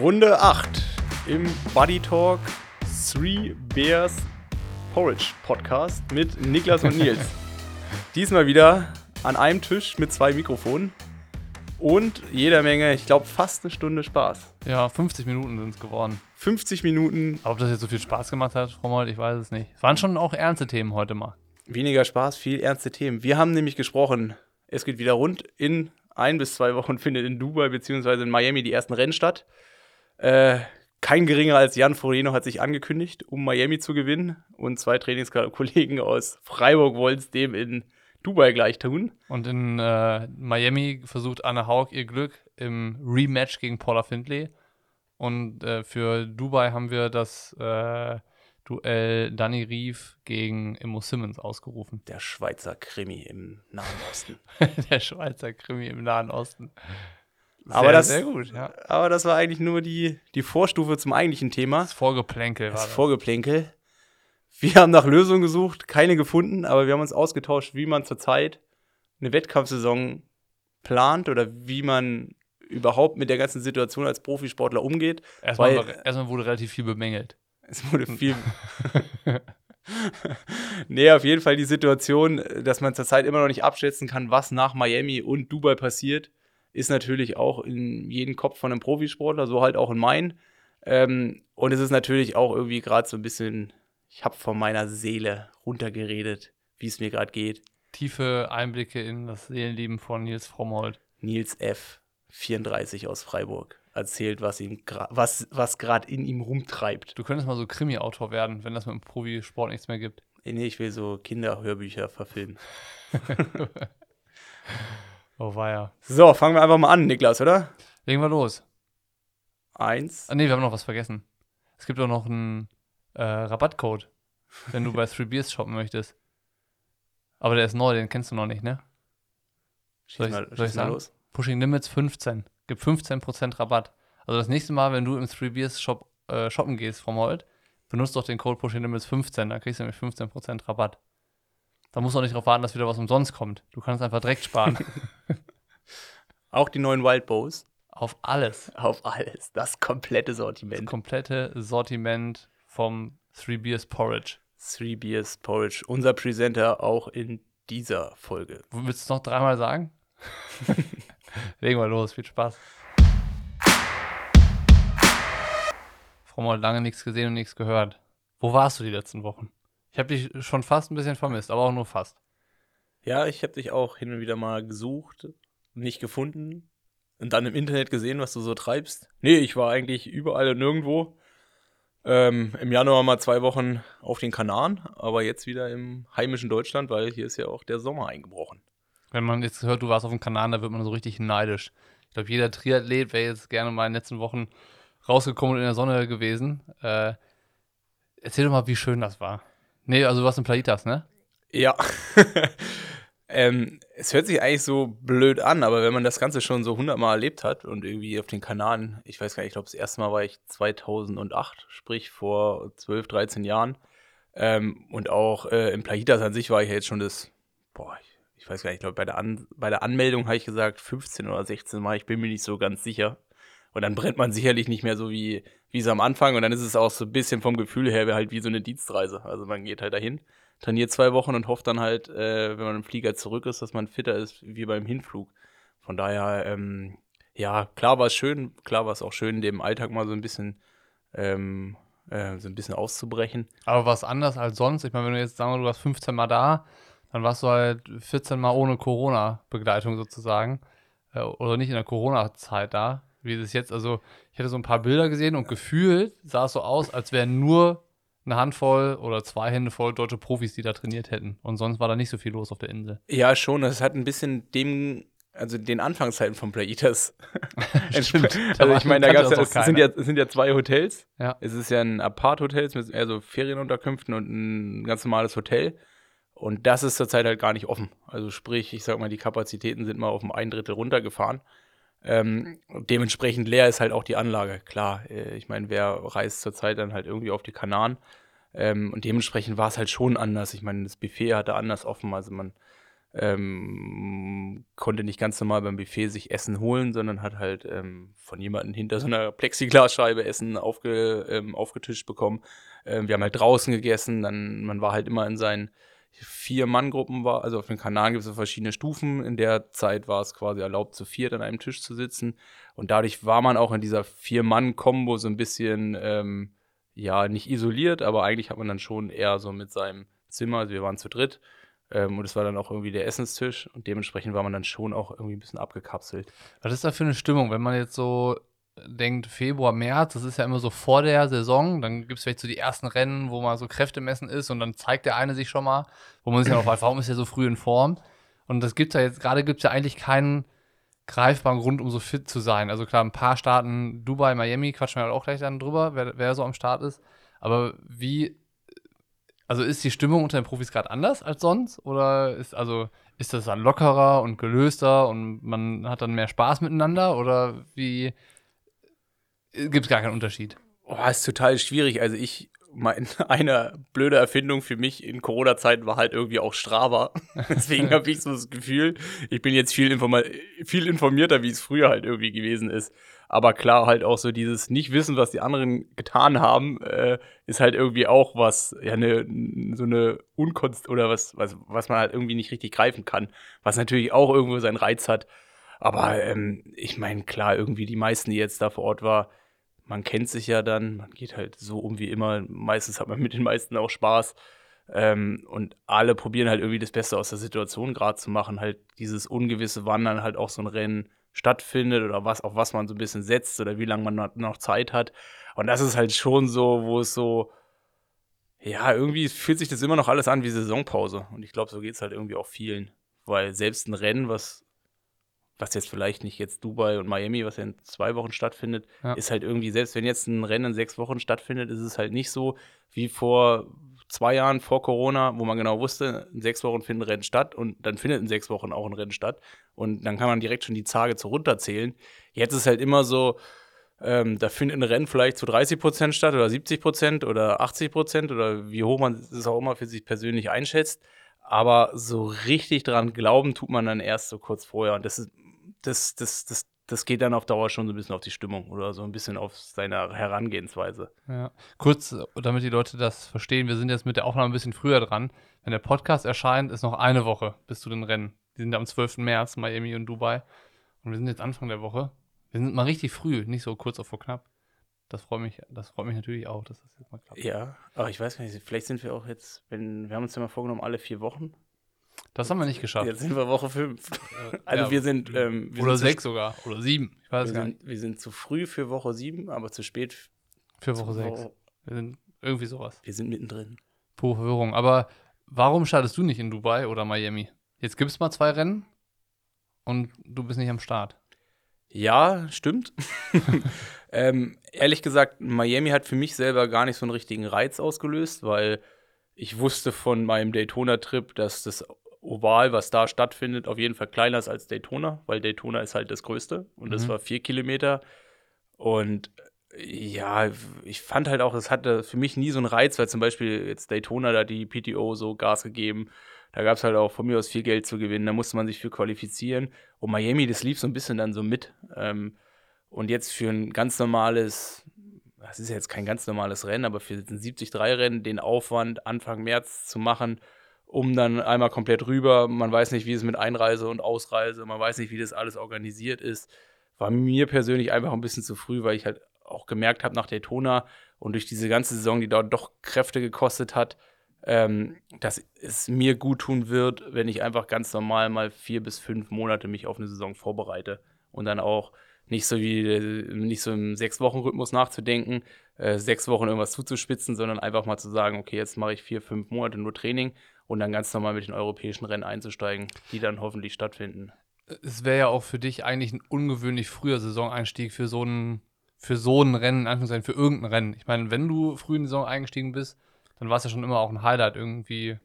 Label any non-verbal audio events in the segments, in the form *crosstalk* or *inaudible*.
Runde 8 im Buddy Talk Three Bears Porridge Podcast mit Niklas und Nils. *laughs* Diesmal wieder an einem Tisch mit zwei Mikrofonen und jeder Menge, ich glaube, fast eine Stunde Spaß. Ja, 50 Minuten sind es geworden. 50 Minuten. Ob das jetzt so viel Spaß gemacht hat, Frau Mold, ich weiß es nicht. Es waren schon auch ernste Themen heute mal. Weniger Spaß, viel ernste Themen. Wir haben nämlich gesprochen, es geht wieder rund. In ein bis zwei Wochen findet in Dubai bzw. in Miami die ersten Rennen statt. Äh, kein geringer als Jan Foreno hat sich angekündigt, um Miami zu gewinnen. Und zwei Trainingskollegen aus Freiburg wollen es dem in Dubai gleich tun. Und in äh, Miami versucht Anne Haug ihr Glück im Rematch gegen Paula Findlay. Und äh, für Dubai haben wir das äh, Duell Danny Rief gegen Immo Simmons ausgerufen. Der Schweizer Krimi im Nahen Osten. *laughs* Der Schweizer Krimi im Nahen Osten. Sehr, aber das, sehr gut, ja. Aber das war eigentlich nur die, die Vorstufe zum eigentlichen Thema. Das Vorgeplänkel war das. das. Vorgeplänkel. Wir haben nach Lösungen gesucht, keine gefunden, aber wir haben uns ausgetauscht, wie man zurzeit eine Wettkampfsaison plant oder wie man überhaupt mit der ganzen Situation als Profisportler umgeht. Erstmal, weil, erstmal wurde relativ viel bemängelt. Es wurde viel. nee, auf jeden Fall die Situation, dass man zurzeit immer noch nicht abschätzen kann, was nach Miami und Dubai passiert, ist natürlich auch in jedem Kopf von einem Profisportler, so halt auch in meinen. Ähm, und es ist natürlich auch irgendwie gerade so ein bisschen ich habe von meiner Seele runtergeredet, wie es mir gerade geht. Tiefe Einblicke in das Seelenleben von Nils Frommold. Nils F., 34 aus Freiburg, erzählt, was ihm was, was gerade in ihm rumtreibt. Du könntest mal so Krimi-Autor werden, wenn das mit dem Profisport nichts mehr gibt. Nee, ich will so Kinderhörbücher verfilmen. *laughs* *laughs* oh weia. So, fangen wir einfach mal an, Niklas, oder? Legen wir los. Eins. Ah, nee, wir haben noch was vergessen. Es gibt auch noch ein äh, Rabattcode, wenn du bei 3 Beers shoppen möchtest. Aber der ist neu, den kennst du noch nicht, ne? Soll ich, mal, soll ich sagen? Los. Pushing Limits 15. Gibt 15% Rabatt. Also das nächste Mal, wenn du im 3 Beers Shop äh, shoppen gehst vom Holt, benutzt doch den Code Pushing Limits 15, dann kriegst du nämlich 15% Rabatt. Da musst du auch nicht darauf warten, dass wieder was umsonst kommt. Du kannst einfach direkt sparen. *laughs* auch die neuen Wild Bows. Auf alles. Auf alles. Das komplette Sortiment. Das komplette Sortiment vom Three Beers Porridge. Three Beers Porridge, unser Presenter auch in dieser Folge. Willst du es noch dreimal sagen? *laughs* Legen wir los, viel Spaß. Frau Moll, lange nichts gesehen und nichts gehört. Wo warst du die letzten Wochen? Ich habe dich schon fast ein bisschen vermisst, aber auch nur fast. Ja, ich habe dich auch hin und wieder mal gesucht, nicht gefunden und dann im Internet gesehen, was du so treibst. Nee, ich war eigentlich überall und nirgendwo. Ähm, Im Januar mal zwei Wochen auf den Kanaren, aber jetzt wieder im heimischen Deutschland, weil hier ist ja auch der Sommer eingebrochen. Wenn man jetzt hört, du warst auf dem Kanaren, da wird man so richtig neidisch. Ich glaube, jeder Triathlet wäre jetzt gerne mal in den letzten Wochen rausgekommen und in der Sonne gewesen. Äh, erzähl doch mal, wie schön das war. Nee, also du warst in Plaitas, ne? Ja. *laughs* Ähm, es hört sich eigentlich so blöd an, aber wenn man das Ganze schon so hundertmal erlebt hat und irgendwie auf den Kanaren, ich weiß gar nicht, ich glaube, das erste Mal war ich 2008, sprich vor 12, 13 Jahren. Ähm, und auch äh, in Playitas an sich war ich ja jetzt schon das, boah, ich, ich weiß gar nicht, ich glaube, bei, der bei der Anmeldung habe ich gesagt 15 oder 16 Mal, ich bin mir nicht so ganz sicher. Und dann brennt man sicherlich nicht mehr so wie, wie es am Anfang. Und dann ist es auch so ein bisschen vom Gefühl her halt wie so eine Dienstreise. Also man geht halt dahin trainiert zwei Wochen und hofft dann halt, äh, wenn man im Flieger zurück ist, dass man fitter ist wie beim Hinflug. Von daher, ähm, ja, klar war es schön, klar war es auch schön, dem Alltag mal so ein bisschen, ähm, äh, so ein bisschen auszubrechen. Aber was anders als sonst? Ich meine, wenn du jetzt sagen wir, du warst 15 Mal da, dann warst du halt 14 Mal ohne Corona-Begleitung sozusagen. Äh, oder nicht in der Corona-Zeit da, wie es jetzt, also ich hätte so ein paar Bilder gesehen und gefühlt sah es so aus, als wären nur eine Handvoll oder zwei Hände voll deutsche Profis, die da trainiert hätten. Und sonst war da nicht so viel los auf der Insel. Ja, schon. Das hat ein bisschen dem, also den Anfangszeiten von Play *laughs* Eaters. Stimmt. also ich meine, da gab's ja, es sind ja, es sind ja zwei Hotels. Ja. Es ist ja ein Apart-Hotel mit eher so Ferienunterkünften und ein ganz normales Hotel. Und das ist zurzeit halt gar nicht offen. Also sprich, ich sag mal, die Kapazitäten sind mal auf ein Drittel runtergefahren. Ähm, dementsprechend leer ist halt auch die Anlage. Klar, äh, ich meine, wer reist zurzeit dann halt irgendwie auf die Kanaren? Ähm, und dementsprechend war es halt schon anders. Ich meine, das Buffet hatte anders offen. Also man ähm, konnte nicht ganz normal beim Buffet sich Essen holen, sondern hat halt ähm, von jemandem hinter so einer Plexiglasscheibe Essen aufge, ähm, aufgetischt bekommen. Ähm, wir haben halt draußen gegessen, dann man war halt immer in seinen vier Mann-Gruppen war, also auf den Kanaren gibt es verschiedene Stufen. In der Zeit war es quasi erlaubt, zu viert an einem Tisch zu sitzen. Und dadurch war man auch in dieser Vier-Mann-Kombo so ein bisschen, ähm, ja, nicht isoliert, aber eigentlich hat man dann schon eher so mit seinem Zimmer, also wir waren zu dritt, ähm, und es war dann auch irgendwie der Essenstisch und dementsprechend war man dann schon auch irgendwie ein bisschen abgekapselt. Was ist da für eine Stimmung, wenn man jetzt so denkt, Februar, März, das ist ja immer so vor der Saison, dann gibt es vielleicht so die ersten Rennen, wo mal so Kräftemessen ist und dann zeigt der eine sich schon mal, wo man sich ja noch fragt, warum ist er so früh in Form? Und das gibt ja jetzt, gerade gibt es ja eigentlich keinen greifbaren Grund, um so fit zu sein. Also klar, ein paar Staaten, Dubai, Miami, quatschen wir halt auch gleich dann drüber, wer, wer so am Start ist. Aber wie also ist die Stimmung unter den Profis gerade anders als sonst? Oder ist, also, ist das dann lockerer und gelöster und man hat dann mehr Spaß miteinander? Oder wie gibt es gar keinen Unterschied? Oh, ist total schwierig. Also ich, mein, *laughs* eine blöde Erfindung für mich in Corona-Zeiten war halt irgendwie auch Strava. *laughs* Deswegen habe ich so das Gefühl, ich bin jetzt viel, informa viel informierter, wie es früher halt irgendwie gewesen ist. Aber klar, halt auch so dieses Nicht-Wissen, was die anderen getan haben, äh, ist halt irgendwie auch was, ja, ne, so eine Unkunst oder was, was, was man halt irgendwie nicht richtig greifen kann. Was natürlich auch irgendwo seinen Reiz hat. Aber ähm, ich meine, klar, irgendwie die meisten, die jetzt da vor Ort war, man kennt sich ja dann, man geht halt so um wie immer. Meistens hat man mit den meisten auch Spaß. Ähm, und alle probieren halt irgendwie das Beste aus der Situation gerade zu machen. Halt dieses ungewisse Wandern, halt auch so ein Rennen stattfindet oder was, auf was man so ein bisschen setzt oder wie lange man noch Zeit hat. Und das ist halt schon so, wo es so, ja, irgendwie fühlt sich das immer noch alles an wie Saisonpause. Und ich glaube, so geht es halt irgendwie auch vielen. Weil selbst ein Rennen, was, was jetzt vielleicht nicht jetzt Dubai und Miami, was ja in zwei Wochen stattfindet, ja. ist halt irgendwie, selbst wenn jetzt ein Rennen in sechs Wochen stattfindet, ist es halt nicht so wie vor zwei Jahren vor Corona, wo man genau wusste, in sechs Wochen finden Rennen statt und dann findet in sechs Wochen auch ein Rennen statt. Und dann kann man direkt schon die Tage zu runterzählen. Jetzt ist halt immer so, ähm, da findet ein Rennen vielleicht zu 30 Prozent statt oder 70 Prozent oder 80 Prozent oder wie hoch man es auch immer für sich persönlich einschätzt. Aber so richtig dran glauben tut man dann erst so kurz vorher. Und das ist, das, das, das das geht dann auf Dauer schon so ein bisschen auf die Stimmung oder so ein bisschen auf seine Herangehensweise. Ja. Kurz, damit die Leute das verstehen, wir sind jetzt mit der Aufnahme ein bisschen früher dran. Wenn der Podcast erscheint, ist noch eine Woche bis zu den Rennen. Die sind am 12. März, Miami und Dubai. Und wir sind jetzt Anfang der Woche. Wir sind mal richtig früh, nicht so kurz auf vor knapp. Das freut mich, das freut mich natürlich auch, dass das jetzt mal klappt. Ja, aber ich weiß gar nicht, vielleicht sind wir auch jetzt, wenn, wir haben uns ja mal vorgenommen, alle vier Wochen. Das haben wir nicht geschafft. Jetzt sind wir Woche 5. also ja, wir sind. Ähm, wir oder 6 sogar. Oder 7. Ich weiß wir gar sind, nicht. Wir sind zu früh für Woche 7, aber zu spät für Woche 6. Wir sind irgendwie sowas. Wir sind mittendrin. Pure Verwirrung. Aber warum startest du nicht in Dubai oder Miami? Jetzt gibt es mal zwei Rennen und du bist nicht am Start. Ja, stimmt. *laughs* ähm, ehrlich gesagt, Miami hat für mich selber gar nicht so einen richtigen Reiz ausgelöst, weil ich wusste von meinem Daytona-Trip, dass das Oval, was da stattfindet, auf jeden Fall kleiner ist als Daytona, weil Daytona ist halt das Größte und mhm. das war vier Kilometer. Und ja, ich fand halt auch, es hatte für mich nie so einen Reiz, weil zum Beispiel jetzt Daytona, da die PTO so Gas gegeben, da gab es halt auch von mir aus viel Geld zu gewinnen, da musste man sich für qualifizieren. Und Miami, das lief so ein bisschen dann so mit. Ähm, und jetzt für ein ganz normales, das ist ja jetzt kein ganz normales Rennen, aber für ein 73-Rennen den Aufwand Anfang März zu machen, um dann einmal komplett rüber. Man weiß nicht, wie es mit Einreise und Ausreise, man weiß nicht, wie das alles organisiert ist. War mir persönlich einfach ein bisschen zu früh, weil ich halt auch gemerkt habe nach Daytona und durch diese ganze Saison, die dort doch Kräfte gekostet hat, ähm, dass es mir gut tun wird, wenn ich einfach ganz normal mal vier bis fünf Monate mich auf eine Saison vorbereite und dann auch nicht so wie nicht so im sechs Wochen Rhythmus nachzudenken, äh, sechs Wochen irgendwas zuzuspitzen, sondern einfach mal zu sagen, okay, jetzt mache ich vier fünf Monate nur Training und dann ganz normal mit den europäischen Rennen einzusteigen, die dann hoffentlich stattfinden. Es wäre ja auch für dich eigentlich ein ungewöhnlich früher Saisoneinstieg für so ein, für so ein Rennen, Anführungszeichen, für irgendein Rennen. Ich meine, wenn du früh in die Saison eingestiegen bist, dann war es ja schon immer auch ein Highlight irgendwie.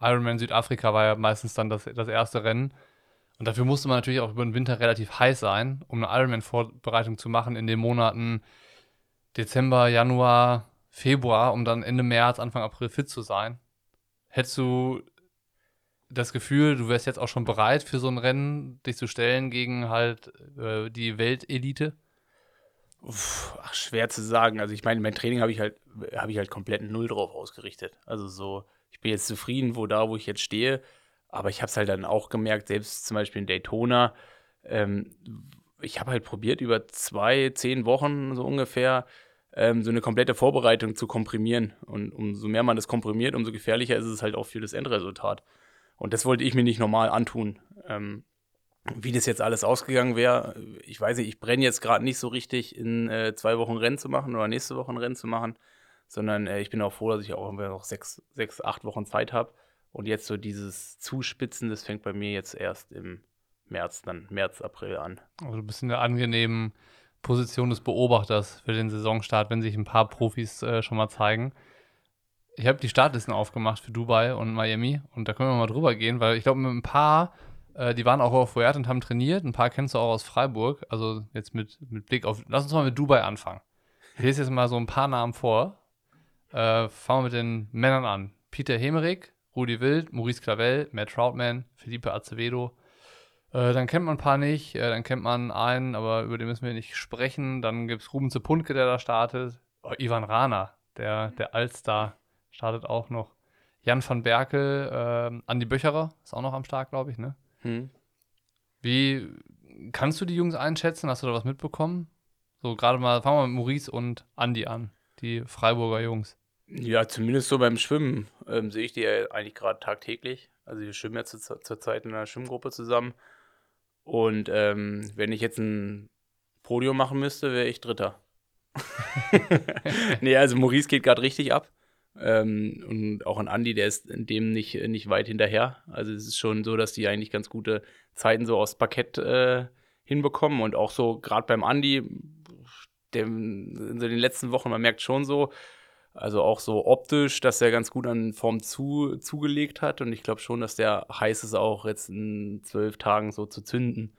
Ironman Südafrika war ja meistens dann das, das erste Rennen. Und dafür musste man natürlich auch über den Winter relativ heiß sein, um eine Ironman-Vorbereitung zu machen in den Monaten Dezember, Januar, Februar, um dann Ende März, Anfang April fit zu sein. Hättest du das Gefühl, du wärst jetzt auch schon bereit für so ein Rennen, dich zu stellen gegen halt äh, die Weltelite? Uff, ach, schwer zu sagen. Also ich meine, mein Training habe ich halt, habe ich halt komplett null drauf ausgerichtet. Also so, ich bin jetzt zufrieden, wo da, wo ich jetzt stehe. Aber ich habe es halt dann auch gemerkt, selbst zum Beispiel in Daytona, ähm, ich habe halt probiert, über zwei, zehn Wochen so ungefähr ähm, so eine komplette Vorbereitung zu komprimieren. Und umso mehr man das komprimiert, umso gefährlicher ist es halt auch für das Endresultat. Und das wollte ich mir nicht normal antun. Ähm, wie das jetzt alles ausgegangen wäre, ich weiß nicht, ich brenne jetzt gerade nicht so richtig, in äh, zwei Wochen Rennen zu machen oder nächste Woche ein Rennen zu machen, sondern äh, ich bin auch froh, dass ich auch noch sechs, sechs acht Wochen Zeit habe. Und jetzt so dieses Zuspitzen, das fängt bei mir jetzt erst im März, dann März, April an. Also du bist in der angenehmen Position des Beobachters für den Saisonstart, wenn sich ein paar Profis äh, schon mal zeigen. Ich habe die Startlisten aufgemacht für Dubai und Miami und da können wir mal drüber gehen, weil ich glaube, mit ein paar, äh, die waren auch auf Fuert und haben trainiert, ein paar kennst du auch aus Freiburg, also jetzt mit, mit Blick auf, lass uns mal mit Dubai anfangen. Ich lese jetzt mal so ein paar Namen vor. Äh, fangen wir mit den Männern an. Peter Hemerich, Rudi Wild, Maurice Clavel, Matt Troutman, Felipe Acevedo, äh, dann kennt man ein paar nicht, äh, dann kennt man einen, aber über den müssen wir nicht sprechen. Dann gibt es Ruben Zepunke, der da startet. Oh, Ivan Rana, der, der Allstar, startet auch noch. Jan van Berkel, äh, Andi Böcherer ist auch noch am Start, glaube ich, ne? Hm. Wie kannst du die Jungs einschätzen? Hast du da was mitbekommen? So, gerade mal, fangen wir mit Maurice und Andi an, die Freiburger Jungs. Ja, zumindest so beim Schwimmen ähm, sehe ich die ja eigentlich gerade tagtäglich. Also wir schwimmen ja zur, zur Zeit in einer Schwimmgruppe zusammen. Und ähm, wenn ich jetzt ein Podium machen müsste, wäre ich Dritter. *laughs* nee, also Maurice geht gerade richtig ab. Ähm, und auch ein Andi, der ist in dem nicht, nicht weit hinterher. Also es ist schon so, dass die eigentlich ganz gute Zeiten so aus Parkett äh, hinbekommen. Und auch so gerade beim Andi, der, in so den letzten Wochen, man merkt schon so, also auch so optisch, dass er ganz gut an Form zu, zugelegt hat. Und ich glaube schon, dass der heiß ist, auch jetzt in zwölf Tagen so zu zünden.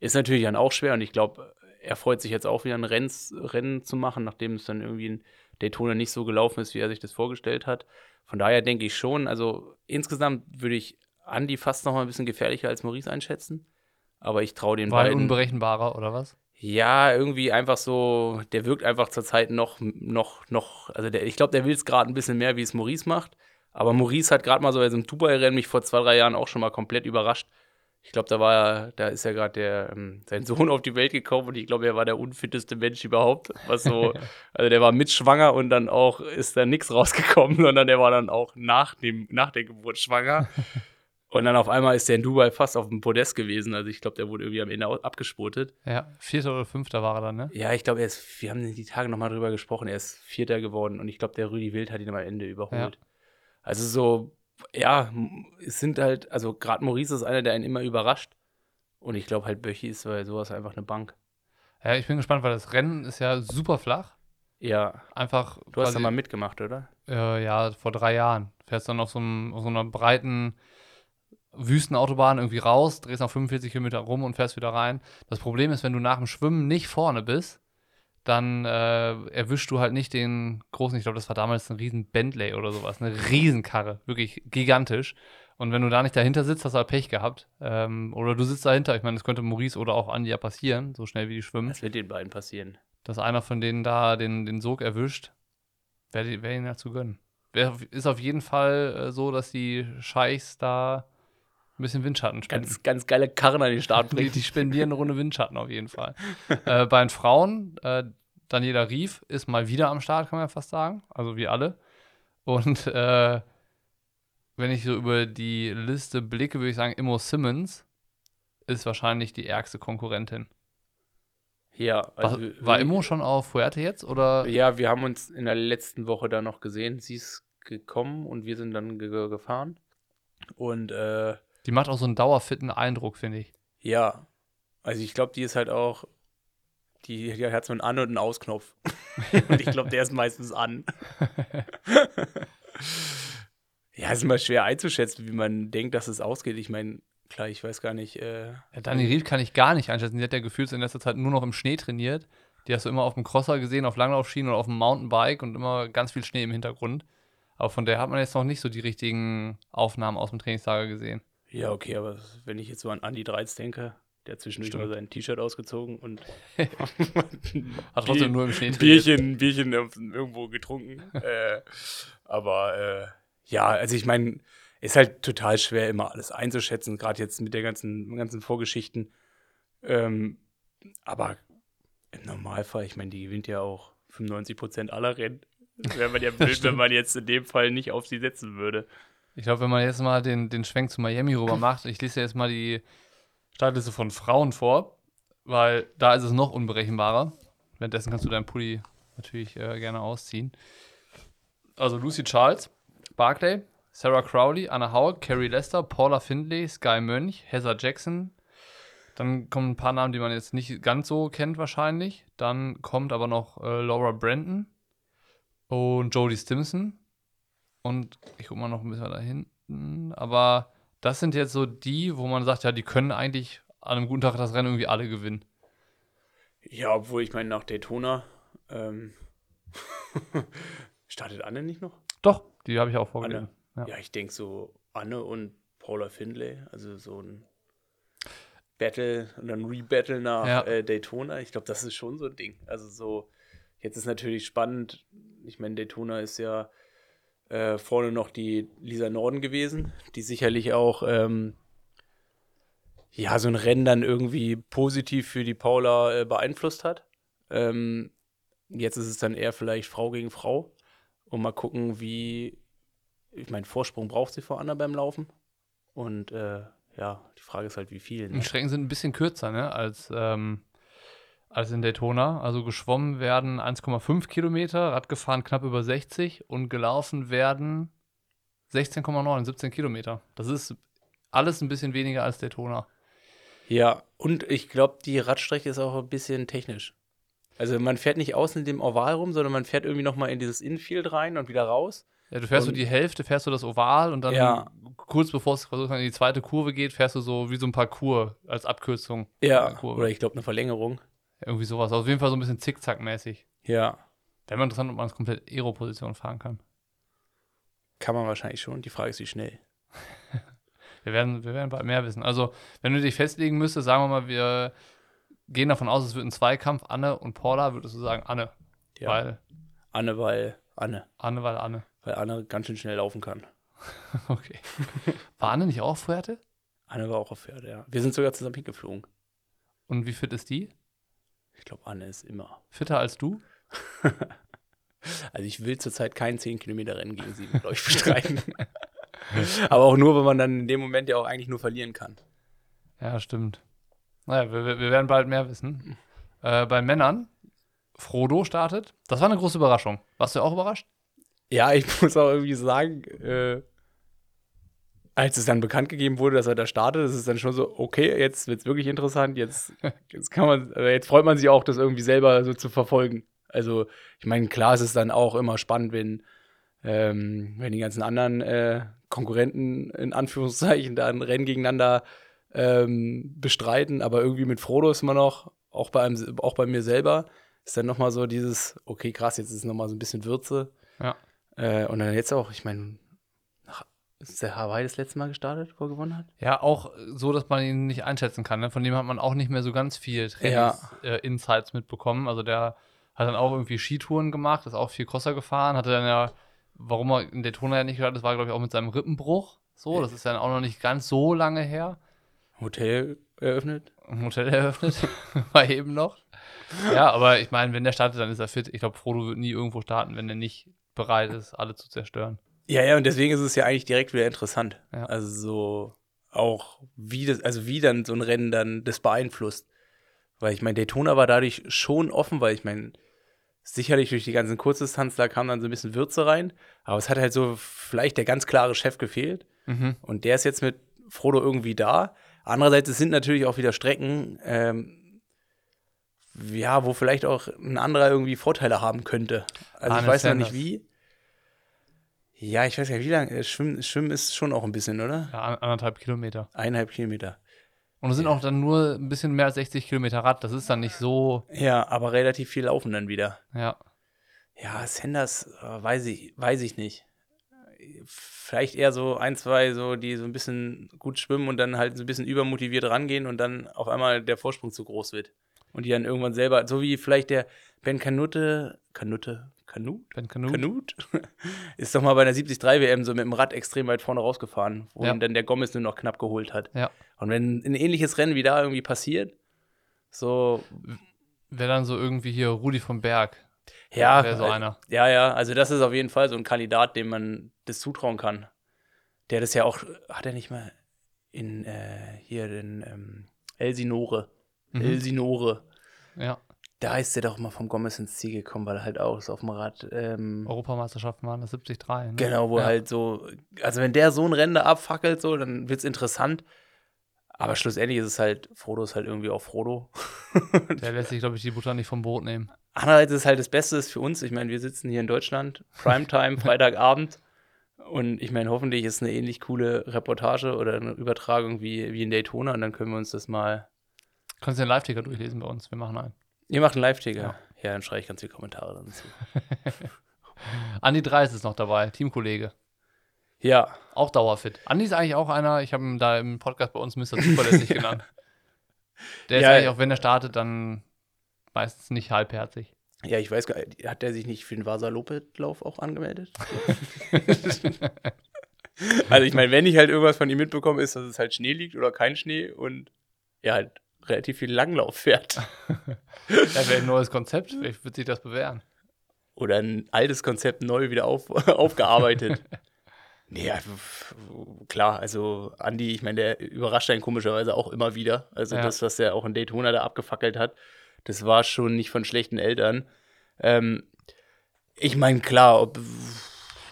Ist natürlich dann auch schwer. Und ich glaube, er freut sich jetzt auch wieder ein Renns, Rennen zu machen, nachdem es dann irgendwie in Daytona nicht so gelaufen ist, wie er sich das vorgestellt hat. Von daher denke ich schon, also insgesamt würde ich Andy fast noch mal ein bisschen gefährlicher als Maurice einschätzen. Aber ich traue den Weil beiden. unberechenbarer, oder was? Ja, irgendwie einfach so, der wirkt einfach zurzeit noch, noch, noch, also der, ich glaube, der will es gerade ein bisschen mehr, wie es Maurice macht. Aber Maurice hat gerade mal so bei so einem Dubai-Rennen mich vor zwei, drei Jahren auch schon mal komplett überrascht. Ich glaube, da war da ist ja gerade der, ähm, sein Sohn auf die Welt gekommen und ich glaube, er war der unfitteste Mensch überhaupt. Was so, *laughs* also der war mitschwanger und dann auch ist da nichts rausgekommen, *laughs* sondern der war dann auch nach, dem, nach der Geburt schwanger. *laughs* Und dann auf einmal ist der in Dubai fast auf dem Podest gewesen. Also ich glaube, der wurde irgendwie am Ende abgespurtet. Ja, Vierter oder Fünfter war er dann, ne? Ja, ich glaube, er ist, wir haben die Tage nochmal drüber gesprochen, er ist Vierter geworden und ich glaube, der Rüdi Wild hat ihn am Ende überholt. Ja. Also so, ja, es sind halt, also gerade Maurice ist einer, der einen immer überrascht. Und ich glaube halt, Böchi ist bei sowas einfach eine Bank. Ja, ich bin gespannt, weil das Rennen ist ja super flach. Ja. Einfach. Du hast da mal mitgemacht, oder? Äh, ja, vor drei Jahren. Fährst dann auf so, einem, auf so einer breiten Wüstenautobahn irgendwie raus, drehst noch 45 Kilometer rum und fährst wieder rein. Das Problem ist, wenn du nach dem Schwimmen nicht vorne bist, dann äh, erwischst du halt nicht den großen, ich glaube, das war damals ein riesen Bentley oder sowas, eine Riesenkarre, wirklich gigantisch. Und wenn du da nicht dahinter sitzt, hast du halt Pech gehabt. Ähm, oder du sitzt dahinter, ich meine, das könnte Maurice oder auch Andi ja passieren, so schnell wie die schwimmen. Das wird den beiden passieren. Dass einer von denen da den, den Sog erwischt, wäre wär ihnen ja zu gönnen. Wär, ist auf jeden Fall äh, so, dass die Scheichs da ein bisschen Windschatten spenden. Ganz, ganz geile Karren an den Start bringen. die, die spendieren eine Runde Windschatten auf jeden Fall. *laughs* äh, bei den Frauen, äh, Daniela Rief ist mal wieder am Start, kann man ja fast sagen. Also wie alle. Und äh, wenn ich so über die Liste blicke, würde ich sagen, Immo Simmons ist wahrscheinlich die ärgste Konkurrentin. Ja, also war, war Immo schon auf Fuerte jetzt? Oder? Ja, wir haben uns in der letzten Woche da noch gesehen. Sie ist gekommen und wir sind dann ge gefahren. Und äh, die macht auch so einen dauerfitten Eindruck, finde ich. Ja. Also ich glaube, die ist halt auch, die, die hat so einen An- und einen Ausknopf. *laughs* und ich glaube, der ist meistens an. *laughs* ja, ist immer schwer einzuschätzen, wie man denkt, dass es ausgeht. Ich meine, klar, ich weiß gar nicht. Äh, ja, Dani Ried kann ich gar nicht einschätzen. Die hat ja gefühlt in letzter Zeit nur noch im Schnee trainiert. Die hast du immer auf dem Crosser gesehen, auf Langlaufschienen oder auf dem Mountainbike und immer ganz viel Schnee im Hintergrund. Aber von der hat man jetzt noch nicht so die richtigen Aufnahmen aus dem Trainingslager gesehen. Ja, okay, aber wenn ich jetzt so an Andi Dreiz denke, der hat zwischendurch Stimmt. mal sein T-Shirt ausgezogen und *laughs* Hat trotzdem nur im Schnee. Bierchen, Bierchen irgendwo getrunken. *laughs* äh, aber äh, ja, also ich meine, ist halt total schwer, immer alles einzuschätzen, gerade jetzt mit der ganzen, ganzen Vorgeschichten. Ähm, aber im Normalfall, ich meine, die gewinnt ja auch 95% aller Rennen. Wäre man ja blöd, wenn man jetzt in dem Fall nicht auf sie setzen würde. Ich glaube, wenn man jetzt mal den, den Schwenk zu Miami rüber macht, ich lese jetzt mal die Startliste von Frauen vor, weil da ist es noch unberechenbarer. Währenddessen kannst du deinen Pulli natürlich äh, gerne ausziehen. Also Lucy Charles, Barclay, Sarah Crowley, Anna Howard, Carrie Lester, Paula Findlay, Sky Mönch, Heather Jackson. Dann kommen ein paar Namen, die man jetzt nicht ganz so kennt wahrscheinlich. Dann kommt aber noch äh, Laura Brandon und Jodie Stimson. Und ich guck mal noch ein bisschen da hinten. Aber das sind jetzt so die, wo man sagt, ja, die können eigentlich an einem guten Tag das Rennen irgendwie alle gewinnen. Ja, obwohl ich meine, nach Daytona ähm, *laughs* startet Anne nicht noch? Doch, die habe ich auch vorgelesen. Ja, Ja. ich denke so Anne und Paula Findlay, also so ein Battle und dann Rebattle nach Ja. äh, Daytona. Ich glaube, das ist schon so ein Ding. Also so, jetzt ist natürlich spannend. Ich meine, Daytona ist ja äh, vorne noch die Lisa Norden gewesen, die sicherlich auch ähm, ja so ein Rennen dann irgendwie positiv für die Paula äh, beeinflusst hat. Ähm, jetzt ist es dann eher vielleicht Frau gegen Frau. Und mal gucken, wie. Ich meine, Vorsprung braucht sie vor Anna beim Laufen. Und äh, ja, die Frage ist halt, wie viel. Ne? Die Strecken sind ein bisschen kürzer, ne, als, ähm, als in Daytona. Also geschwommen werden 1,5 Kilometer, Rad gefahren knapp über 60 und gelaufen werden 16,9, 17 Kilometer. Das ist alles ein bisschen weniger als Daytona. Ja, und ich glaube, die Radstrecke ist auch ein bisschen technisch. Also man fährt nicht außen in dem Oval rum, sondern man fährt irgendwie nochmal in dieses Infield rein und wieder raus. Ja, du fährst so Und- die Hälfte, fährst du das Oval und dann Ja. kurz bevor es in die zweite Kurve geht, fährst du so wie so ein Parcours als Abkürzung. Ja, oder ich glaube eine Verlängerung. Irgendwie sowas. Auf jeden Fall so ein bisschen zickzackmäßig. Ja, Wäre mal interessant, ob man es komplett Aero-Position fahren kann. kann man wahrscheinlich schon. Die Frage ist, wie schnell. *laughs* Wir werden, wir werden bald mehr wissen. Also, wenn du dich festlegen müsstest, sagen wir mal, wir gehen davon aus, es wird ein Zweikampf, Anne und Paula, würdest du sagen Anne. Ja. Weil Anne, weil Anne. Anne, weil Anne. Weil Anne ganz schön schnell laufen kann. *laughs* Okay. War Anne nicht auch Fuerte? Anne war auch auf Pferde, ja. Wir sind sogar zusammen hingeflogen. Und wie fit ist die? Ich glaube, Anne ist immer. *laughs* Fitter als du? Also ich will zurzeit kein 10 Kilometer Rennen gegen sie mit euch bestreiten. *laughs* Aber auch nur, wenn man dann in dem Moment ja auch eigentlich nur verlieren kann. Ja, stimmt. Naja, wir, wir wir werden bald mehr wissen. Äh, bei Männern, Frodo startet. Das war eine große Überraschung. Warst du auch überrascht? Ja, ich *laughs* muss auch irgendwie sagen, äh, als es dann bekannt gegeben wurde, dass er da startet, ist es dann schon so, okay, jetzt wird es wirklich interessant, jetzt, *laughs* jetzt kann man, äh, jetzt freut man sich auch, das irgendwie selber so zu verfolgen. Also, ich meine, klar ist es dann auch immer spannend, wenn, ähm, wenn die ganzen anderen äh, Konkurrenten in Anführungszeichen *laughs* da ein Rennen gegeneinander ähm, bestreiten, aber irgendwie mit Frodo ist man noch, auch bei, einem, auch bei mir selber, ist dann nochmal so dieses, okay, krass, jetzt ist nochmal so ein bisschen Würze. Ja. Äh, und dann jetzt auch, ich meine, ist der Hawaii das letzte Mal gestartet, wo er gewonnen hat? Ja, auch so, dass man ihn nicht einschätzen kann. Ne? Von dem hat man auch nicht mehr so ganz viel Trainings-Insights mitbekommen. Also der hat dann auch irgendwie Skitouren gemacht, ist auch viel Crosser gefahren, hatte dann ja, warum er in Daytona ja nicht gestartet ist, war, glaube ich, auch mit seinem Rippenbruch. So, das ist dann auch noch nicht ganz so lange her. Hotel eröffnet. Hotel eröffnet, *laughs* war eben noch. Ja, aber ich meine, wenn der startet, dann ist er fit. Ich glaube, Frodo wird nie irgendwo starten, wenn er nicht bereit ist, alle zu zerstören. Ja, ja, und deswegen ist es ja eigentlich direkt wieder interessant. Ja. Also so auch wie das, also wie dann so ein Rennen dann das beeinflusst. Weil ich meine, Daytona war dadurch schon offen, weil ich meine, sicherlich durch die ganzen Kurzdistanz, da kam dann so ein bisschen Würze rein, aber es hat halt so vielleicht der ganz klare Chef gefehlt. Mhm. Und der ist jetzt mit Frodo irgendwie da. Andererseits, es sind natürlich auch wieder Strecken, ähm, ja, wo vielleicht auch ein anderer irgendwie Vorteile haben könnte. Also ich Arne weiß noch Sanders. nicht wie. Ja, ich weiß ja, wie lange. äh, Schwimmen, Schwimmen ist schon auch ein bisschen, oder? Ja, an- anderthalb Kilometer. Eineinhalb Kilometer. Und es sind auch dann nur ein bisschen mehr als 60 Kilometer Rad. Das ist dann nicht so, Ja, aber relativ viel laufen dann wieder. ja. Ja, Sanders, äh, weiß ich, weiß ich nicht. vielleicht eher so ein, zwei, so, die so ein bisschen gut schwimmen und dann halt so ein bisschen übermotiviert rangehen und dann auf einmal der Vorsprung zu groß wird. Und die dann irgendwann selber, so wie vielleicht der Ben Kanutte, Kanutte, Kanut? Ben Kanut. Kanut? *laughs* ist doch mal bei der 73 WM so mit dem Rad extrem weit vorne rausgefahren, wo Ja. dann der Gomez nur noch knapp geholt hat. Ja. Und wenn ein ähnliches Rennen wie da irgendwie passiert, so, Wäre dann so irgendwie hier Rudi vom Berg. ja, so äh, einer. Ja, ja, also das ist auf jeden Fall so ein Kandidat, dem man das zutrauen kann. Der das ja auch, hat er nicht mal in äh, hier den ähm, Elsinore. Mhm. Elsinore. Ja. Da ist der doch mal vom Gomez ins Ziel gekommen, weil er halt auch so auf dem Rad. Ähm, Europameisterschaften waren das 73. Ne? Genau, wo ja. halt so, also wenn der so ein Rennen abfackelt, so, dann wird's interessant. Aber schlussendlich ist es halt, Frodo ist halt irgendwie auch Frodo. *laughs* Der lässt sich, glaube ich, die Butter nicht vom Brot nehmen. Andererseits ist halt das Beste für uns, ich meine, wir sitzen hier in Deutschland, Primetime, *laughs* Freitagabend. Und ich meine, hoffentlich ist eine ähnlich coole Reportage oder eine Übertragung wie, wie in Daytona und dann können wir uns das mal. Kannst du den Live-Ticker durchlesen bei uns? Wir machen einen. Ihr macht einen Live-Ticker. Ja. Ja. dann schreibe ich ganz viele Kommentare dazu. *laughs* Andi Dreis ist noch dabei, Teamkollege. Ja, Auch dauerfit. Andi ist eigentlich auch einer, ich habe ihn da im Podcast bei uns Mr. Zuverlässig *laughs* genannt. Der ist Ja, eigentlich, auch wenn er startet, dann meistens nicht halbherzig. ja, ich weiß gar nicht, hat der sich nicht für den Vasa-Lopet-Lauf auch angemeldet? *laughs* also ich meine, wenn ich halt irgendwas von ihm mitbekomme, ist, dass es halt Schnee liegt oder kein Schnee und er halt relativ viel Langlauf fährt. *laughs* Das wäre ein neues Konzept, vielleicht wird sich das bewähren. oder ein altes Konzept neu wieder auf, *laughs* aufgearbeitet. ja, f- klar, also Andi, ich meine, der überrascht einen komischerweise auch immer wieder. Also Ja. das, was er auch in Daytona da abgefackelt hat, das war schon nicht von schlechten Eltern. Ähm, ich meine, klar, ob,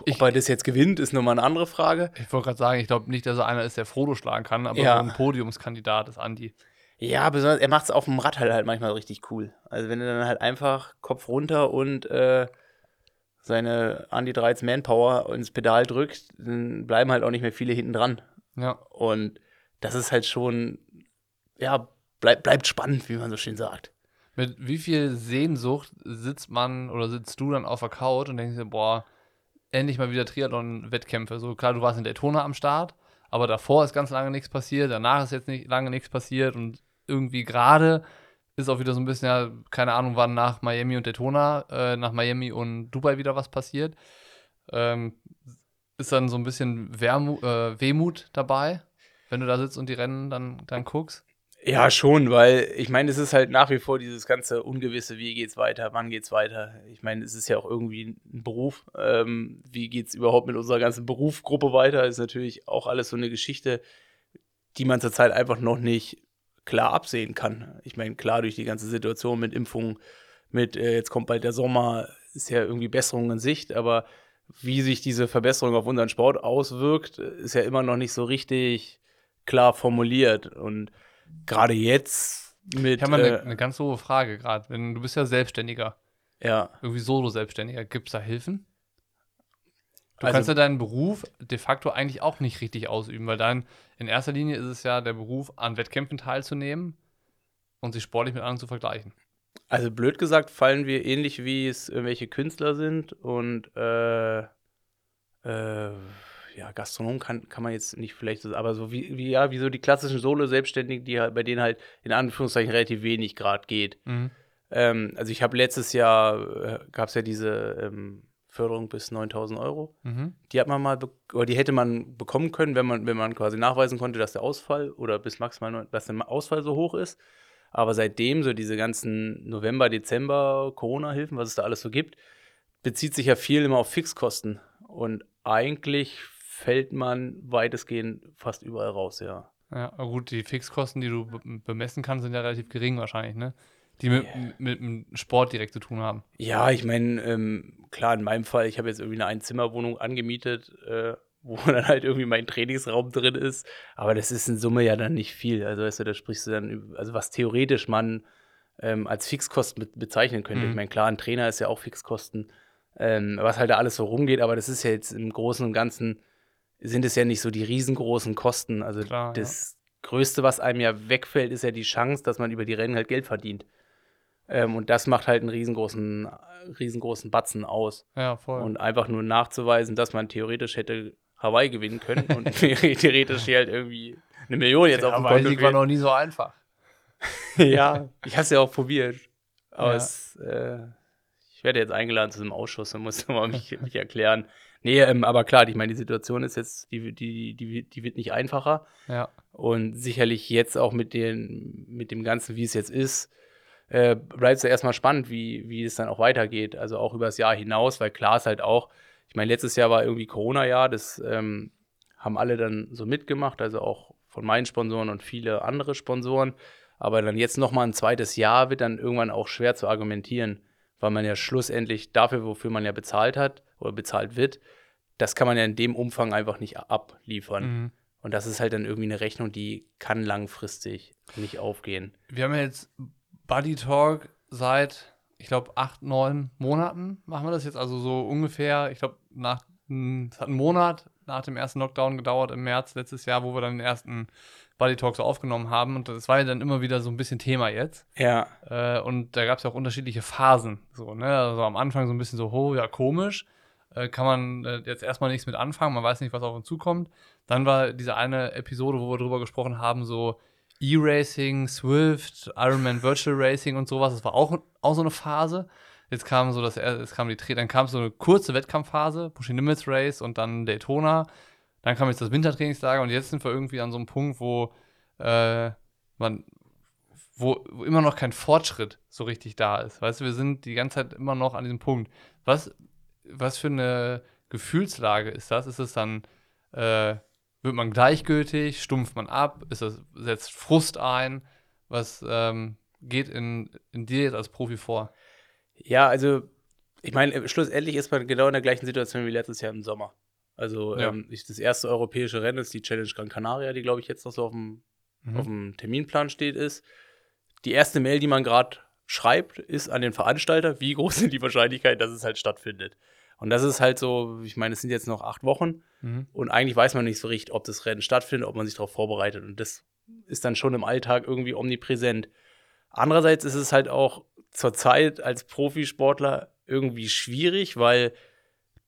Ich- ob er das jetzt gewinnt, ist nochmal eine andere Frage. Ich wollte gerade sagen, ich glaube nicht, dass er einer ist, der Frodo schlagen kann, aber Ja. so ein Podiumskandidat ist Andi. Ja, besonders, er macht es auf dem Rad halt, halt manchmal richtig cool. Also wenn er dann halt einfach Kopf runter und äh, seine Andy 13 Manpower ins Pedal drückt, dann bleiben halt auch nicht mehr viele hinten dran. Ja. Und das ist halt schon, ja, bleib, bleibt spannend, wie man so schön sagt. Mit wie viel Sehnsucht sitzt man oder sitzt du dann auf der Couch und denkst dir, boah, endlich mal wieder Triathlon-Wettkämpfe. So klar, du warst in Daytona am Start, aber davor ist ganz lange nichts passiert, danach ist jetzt nicht lange nichts passiert und irgendwie gerade ist auch wieder so ein bisschen, ja, keine Ahnung, wann nach Miami und Daytona, äh, nach Miami und Dubai wieder was passiert. Ähm, ist dann so ein bisschen Wermu äh, Wehmut dabei, wenn du da sitzt und die Rennen dann, dann guckst. Ja, schon, weil ich meine, es ist halt nach wie vor dieses ganze Ungewisse, wie geht's weiter, wann geht's weiter. Ich meine, es ist ja auch irgendwie ein Beruf. Ähm, wie geht's überhaupt mit unserer ganzen Berufsgruppe weiter? Ist natürlich auch alles so eine Geschichte, die man zurzeit einfach noch nicht klar absehen kann. Ich meine, klar, durch die ganze Situation mit Impfungen, mit äh, jetzt kommt bald der Sommer, ist ja irgendwie Besserung in Sicht, aber wie sich diese Verbesserung auf unseren Sport auswirkt, ist ja immer noch nicht so richtig klar formuliert. Und gerade jetzt mit. Ich habe mal eine, äh, ganz hohe Frage gerade. Wenn Du bist ja Selbstständiger, ja, irgendwie Solo-Selbstständiger. Gibt es da Hilfen? Du Also- kannst ja deinen Beruf de facto eigentlich auch nicht richtig ausüben, weil dann in erster Linie ist es ja der Beruf, an Wettkämpfen teilzunehmen und sich sportlich mit anderen zu vergleichen. also blöd gesagt, fallen wir ähnlich wie es irgendwelche Künstler sind und äh, äh, ja, Gastronom kann, kann man jetzt nicht vielleicht so, aber so wie, wie ja, wie so die klassischen Solo-Selbstständigen, die halt, bei denen halt in Anführungszeichen relativ wenig Grad geht. Mhm. Ähm, also ich habe letztes Jahr, äh, gab es ja diese ähm, Förderung bis 9000 Euro. Mhm. Die hat man mal, oder die hätte man bekommen können, wenn man, wenn man quasi nachweisen konnte, dass der Ausfall oder bis maximal, dass der Ausfall so hoch ist. Aber seitdem, so diese ganzen November, Dezember Corona-Hilfen, was es da alles so gibt, bezieht sich ja viel immer auf Fixkosten. Und eigentlich fällt man weitestgehend fast überall raus, ja. Ja, gut, die Fixkosten, die du be bemessen kannst, sind ja relativ gering wahrscheinlich, ne? Die mit, Ja. mit, dem Sport direkt zu tun haben. Ja, ich meine, ähm, klar, in meinem Fall, ich habe jetzt irgendwie eine Einzimmerwohnung angemietet, äh, wo *laughs* dann halt irgendwie mein Trainingsraum drin ist. Aber das ist in Summe ja dann nicht viel. Also, weißt du, da sprichst du dann also was theoretisch man ähm, als Fixkosten be bezeichnen könnte. Mhm. Ich meine, klar, ein Trainer ist ja auch Fixkosten, ähm, was halt da alles so rumgeht, aber das ist ja jetzt im Großen und Ganzen sind es ja nicht so die riesengroßen Kosten. Also Klar, das Größte, was einem ja wegfällt, ist ja die Chance, dass man über die Rennen halt Geld verdient. Ähm, und das macht halt einen riesengroßen, riesengroßen Batzen aus. Ja, voll. Und einfach nur nachzuweisen, dass man theoretisch hätte Hawaii gewinnen können und *laughs* theoretisch hier halt irgendwie eine Million jetzt auf dem Konto Sieg war noch nie so einfach. *laughs* ja, ich habe es ja auch probiert. Aber Ja. es, äh, ich werde jetzt eingeladen zu einem Ausschuss, dann muss *laughs* ich mal mich, mich erklären. Nee, ähm, aber klar, ich meine, die Situation ist jetzt, die, die, die, die wird nicht einfacher. Ja. Und sicherlich jetzt auch mit, den, mit dem Ganzen, wie es jetzt ist, äh, bleibt es ja erstmal spannend, wie, wie es dann auch weitergeht. Also auch über das Jahr hinaus, weil klar ist halt auch, ich meine, letztes Jahr war irgendwie Corona-Jahr, das ähm, haben alle dann so mitgemacht, also auch von meinen Sponsoren und viele andere Sponsoren. Aber dann jetzt nochmal ein zweites Jahr wird dann irgendwann auch schwer zu argumentieren, weil man ja schlussendlich dafür, wofür man ja bezahlt hat oder bezahlt wird, das kann man ja in dem Umfang einfach nicht abliefern. Mhm. Und das ist halt dann irgendwie eine Rechnung, die kann langfristig nicht aufgehen. Wir haben ja jetzt Buddy Talk seit, ich glaube, acht, neun Monaten machen wir das jetzt. Also so ungefähr, ich glaube, nach es hat einen Monat nach dem ersten Lockdown gedauert im März letztes Jahr, wo wir dann den ersten Buddy Talk so aufgenommen haben. Und das war ja dann immer wieder so ein bisschen Thema jetzt. Ja, Äh, und da gab es ja auch unterschiedliche Phasen. So, ne? Also am Anfang so ein bisschen so, oh, ja, komisch. Äh, kann man äh, jetzt erstmal nichts mit anfangen, man weiß nicht, was auf uns zukommt. Dann war diese eine Episode, wo wir drüber gesprochen haben, so E-Racing, Swift, Ironman Virtual Racing und sowas. Das war auch, auch so eine Phase. Jetzt kam so das, jetzt kam die dann kam so eine kurze Wettkampfphase, Pushing Limits Race und dann Daytona. Dann kam jetzt das Wintertrainingslager und jetzt sind wir irgendwie an so einem Punkt, wo äh, man wo, wo immer noch kein Fortschritt so richtig da ist. Weißt du, wir sind die ganze Zeit immer noch an diesem Punkt. Was, was für eine Gefühlslage ist das? Ist es dann, äh, wird man gleichgültig, stumpft man ab, ist das, setzt Frust ein? Was ähm, geht in, in dir jetzt als Profi vor? ja, also ich meine, schlussendlich ist man genau in der gleichen Situation wie letztes Jahr im Sommer. Also Ja. ähm, das erste europäische Rennen ist die Challenge Gran Canaria, die glaube ich jetzt noch so auf dem, Mhm. auf dem Terminplan steht, ist. Die erste Mail, die man gerade schreibt, ist an den Veranstalter, wie groß *laughs* sind die Wahrscheinlichkeit, dass es halt stattfindet. Und das ist halt so, ich meine, es sind jetzt noch acht Wochen Mhm. und eigentlich weiß man nicht so richtig, ob das Rennen stattfindet, ob man sich darauf vorbereitet. Und das ist dann schon im Alltag irgendwie omnipräsent. Andererseits ist es halt auch zurzeit als Profisportler irgendwie schwierig, weil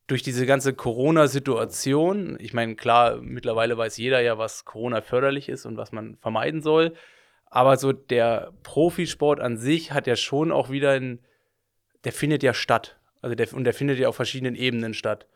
durch diese ganze Corona-Situation, ich meine, klar, mittlerweile weiß jeder ja, was Corona förderlich ist und was man vermeiden soll. Aber so der Profisport an sich hat ja schon auch wieder ein, der findet ja statt. Also der, und der findet ja auf verschiedenen Ebenen statt.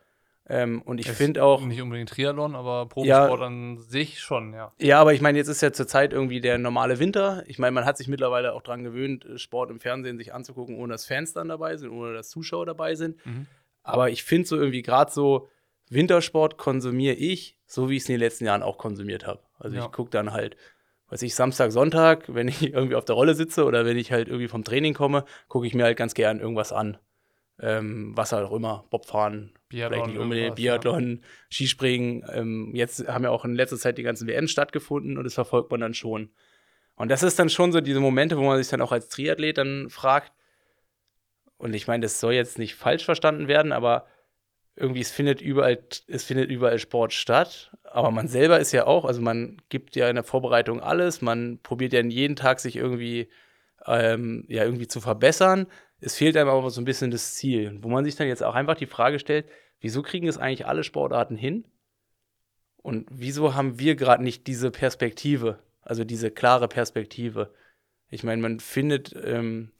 Ähm, und ich finde auch. Nicht unbedingt Triathlon, aber Profisport an sich schon, ja. Ja, aber ich meine, jetzt ist ja zurzeit irgendwie der normale Winter. Ich meine, man hat sich mittlerweile auch dran gewöhnt, äh, Sport im Fernsehen sich anzugucken, ohne dass Fans dann dabei sind, ohne dass Zuschauer dabei sind. Mhm. Aber ich finde so irgendwie gerade so Wintersport konsumiere ich, so wie ich es in den letzten Jahren auch konsumiert habe. Also Ja. ich gucke dann halt, weiß ich, Samstag, Sonntag, wenn ich *laughs* irgendwie auf der Rolle sitze oder wenn ich halt irgendwie vom Training komme, gucke ich mir halt ganz gern irgendwas an. Ähm, was halt auch immer, Bobfahren, vielleicht Biathlon, nicht unbedingt irgendwas, ja. Biathlon, Skispringen. Ähm, jetzt haben ja auch in letzter Zeit die ganzen WMs stattgefunden und das verfolgt man dann schon. Und das ist dann schon so diese Momente, wo man sich dann auch als Triathlet dann fragt, und ich meine, das soll jetzt nicht falsch verstanden werden, aber irgendwie, es findet überall, es findet überall Sport statt. Aber man selber ist ja auch, also man gibt ja in der Vorbereitung alles, man probiert ja jeden Tag sich irgendwie, ähm, ja, irgendwie zu verbessern. Es fehlt einem aber so ein bisschen das Ziel, wo man sich dann jetzt auch einfach die Frage stellt, wieso kriegen es eigentlich alle Sportarten hin? Und wieso haben wir gerade nicht diese Perspektive, also diese klare Perspektive? Ich meine, man findet, ähm,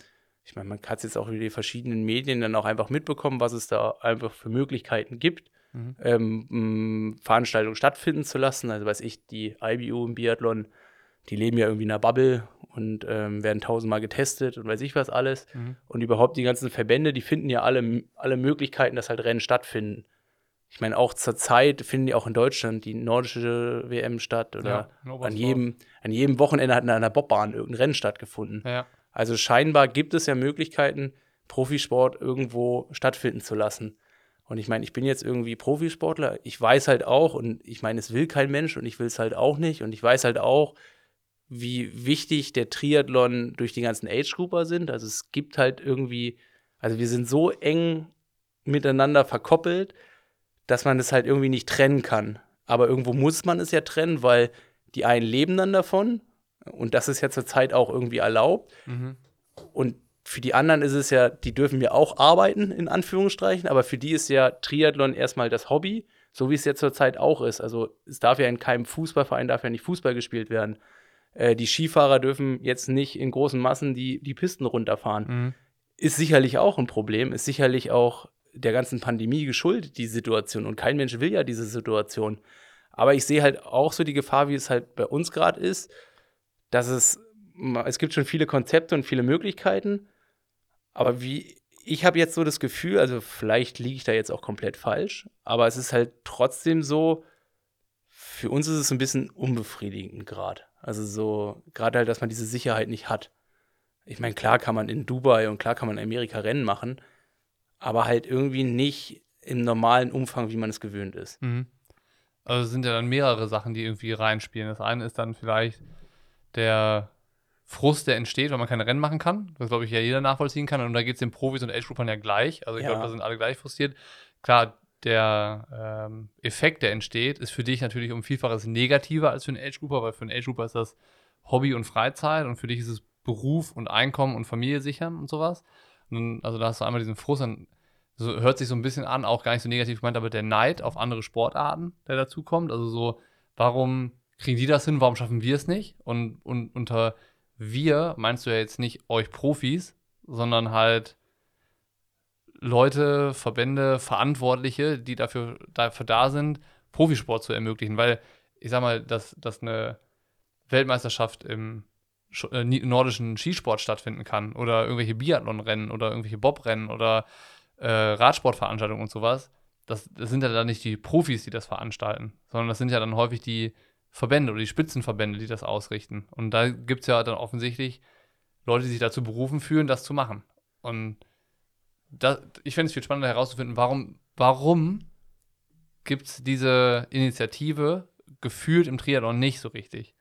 ich meine, man hat es jetzt auch über die verschiedenen Medien dann auch einfach mitbekommen, was es da einfach für Möglichkeiten gibt, Mhm. ähm, Veranstaltungen stattfinden zu lassen. Also weiß ich, die IBU im Biathlon, die leben ja irgendwie in einer Bubble und ähm, werden tausendmal getestet und weiß ich was alles. Mhm. Und überhaupt die ganzen Verbände, die finden ja alle, alle Möglichkeiten, dass halt Rennen stattfinden. Ich meine, auch zur Zeit finden ja auch in Deutschland die nordische WM statt oder Ja, an, jedem, an jedem Wochenende hat in einer Bobbahn irgendein Rennen stattgefunden. Ja. Also scheinbar gibt es ja Möglichkeiten, Profisport irgendwo stattfinden zu lassen. Und ich meine, ich bin jetzt irgendwie Profisportler. Ich weiß halt auch, und ich meine, es will kein Mensch und ich will es halt auch nicht. Und ich weiß halt auch, wie wichtig der Triathlon durch die ganzen Age-Grouper sind. Also es gibt halt irgendwie, also wir sind so eng miteinander verkoppelt, dass man es halt irgendwie nicht trennen kann. Aber irgendwo muss man es ja trennen, weil die einen leben dann davon und das ist ja zurzeit auch irgendwie erlaubt. Mhm. Und für die anderen ist es ja, die dürfen ja auch arbeiten, in Anführungsstrichen, aber für die ist ja Triathlon erstmal das Hobby, so wie es ja zurzeit auch ist. Also es darf ja in keinem Fußballverein darf ja nicht Fußball gespielt werden. Äh, die Skifahrer dürfen jetzt nicht in großen Massen die, die Pisten runterfahren. Mhm. Ist sicherlich auch ein Problem, ist sicherlich auch der ganzen Pandemie geschuldet, die Situation. Und kein Mensch will ja diese Situation. Aber ich sehe halt auch so die Gefahr, wie es halt bei uns gerade ist, dass es, es gibt schon viele Konzepte und viele Möglichkeiten, aber wie, ich habe jetzt so das Gefühl, also vielleicht liege ich da jetzt auch komplett falsch, aber es ist halt trotzdem so, für uns ist es ein bisschen unbefriedigend gerade. Also so, gerade halt, dass man diese Sicherheit nicht hat. Ich meine, klar kann man in Dubai und klar kann man in Amerika Rennen machen, aber halt irgendwie nicht im normalen Umfang, wie man es gewöhnt ist. Mhm. Also es sind ja dann mehrere Sachen, die irgendwie reinspielen. Das eine ist dann vielleicht der Frust, der entsteht, weil man keine Rennen machen kann. Das glaube ich ja jeder nachvollziehen kann. Und da geht es den Profis und Age-Groupern ja gleich. Also ich Ja. glaube, da sind alle gleich frustriert. Klar, der ähm, Effekt, der entsteht, ist für dich natürlich um Vielfaches negativer als für einen Age-Grouper, weil für einen Age-Grouper ist das Hobby und Freizeit und für dich ist es Beruf und Einkommen und Familie sichern und sowas. Und also da hast du einmal diesen Frust, dann so, hört sich so ein bisschen an, auch gar nicht so negativ gemeint, aber der Neid auf andere Sportarten, der dazukommt. Also so, warum kriegen die das hin, warum schaffen wir es nicht? Und, und unter wir meinst du ja jetzt nicht euch Profis, sondern halt Leute, Verbände, Verantwortliche, die dafür, dafür da sind, Profisport zu ermöglichen. Weil ich sag mal, dass, dass eine Weltmeisterschaft im äh, nordischen Skisport stattfinden kann oder irgendwelche Biathlonrennen oder irgendwelche Bobrennen oder äh, Radsportveranstaltungen und sowas, das, das sind ja dann nicht die Profis, die das veranstalten, sondern das sind ja dann häufig die Verbände oder die Spitzenverbände, die das ausrichten. Und da gibt es ja dann offensichtlich Leute, die sich dazu berufen fühlen, das zu machen. Und da, ich fände es viel spannender herauszufinden, warum, warum gibt es diese Initiative gefühlt im Triathlon nicht so richtig.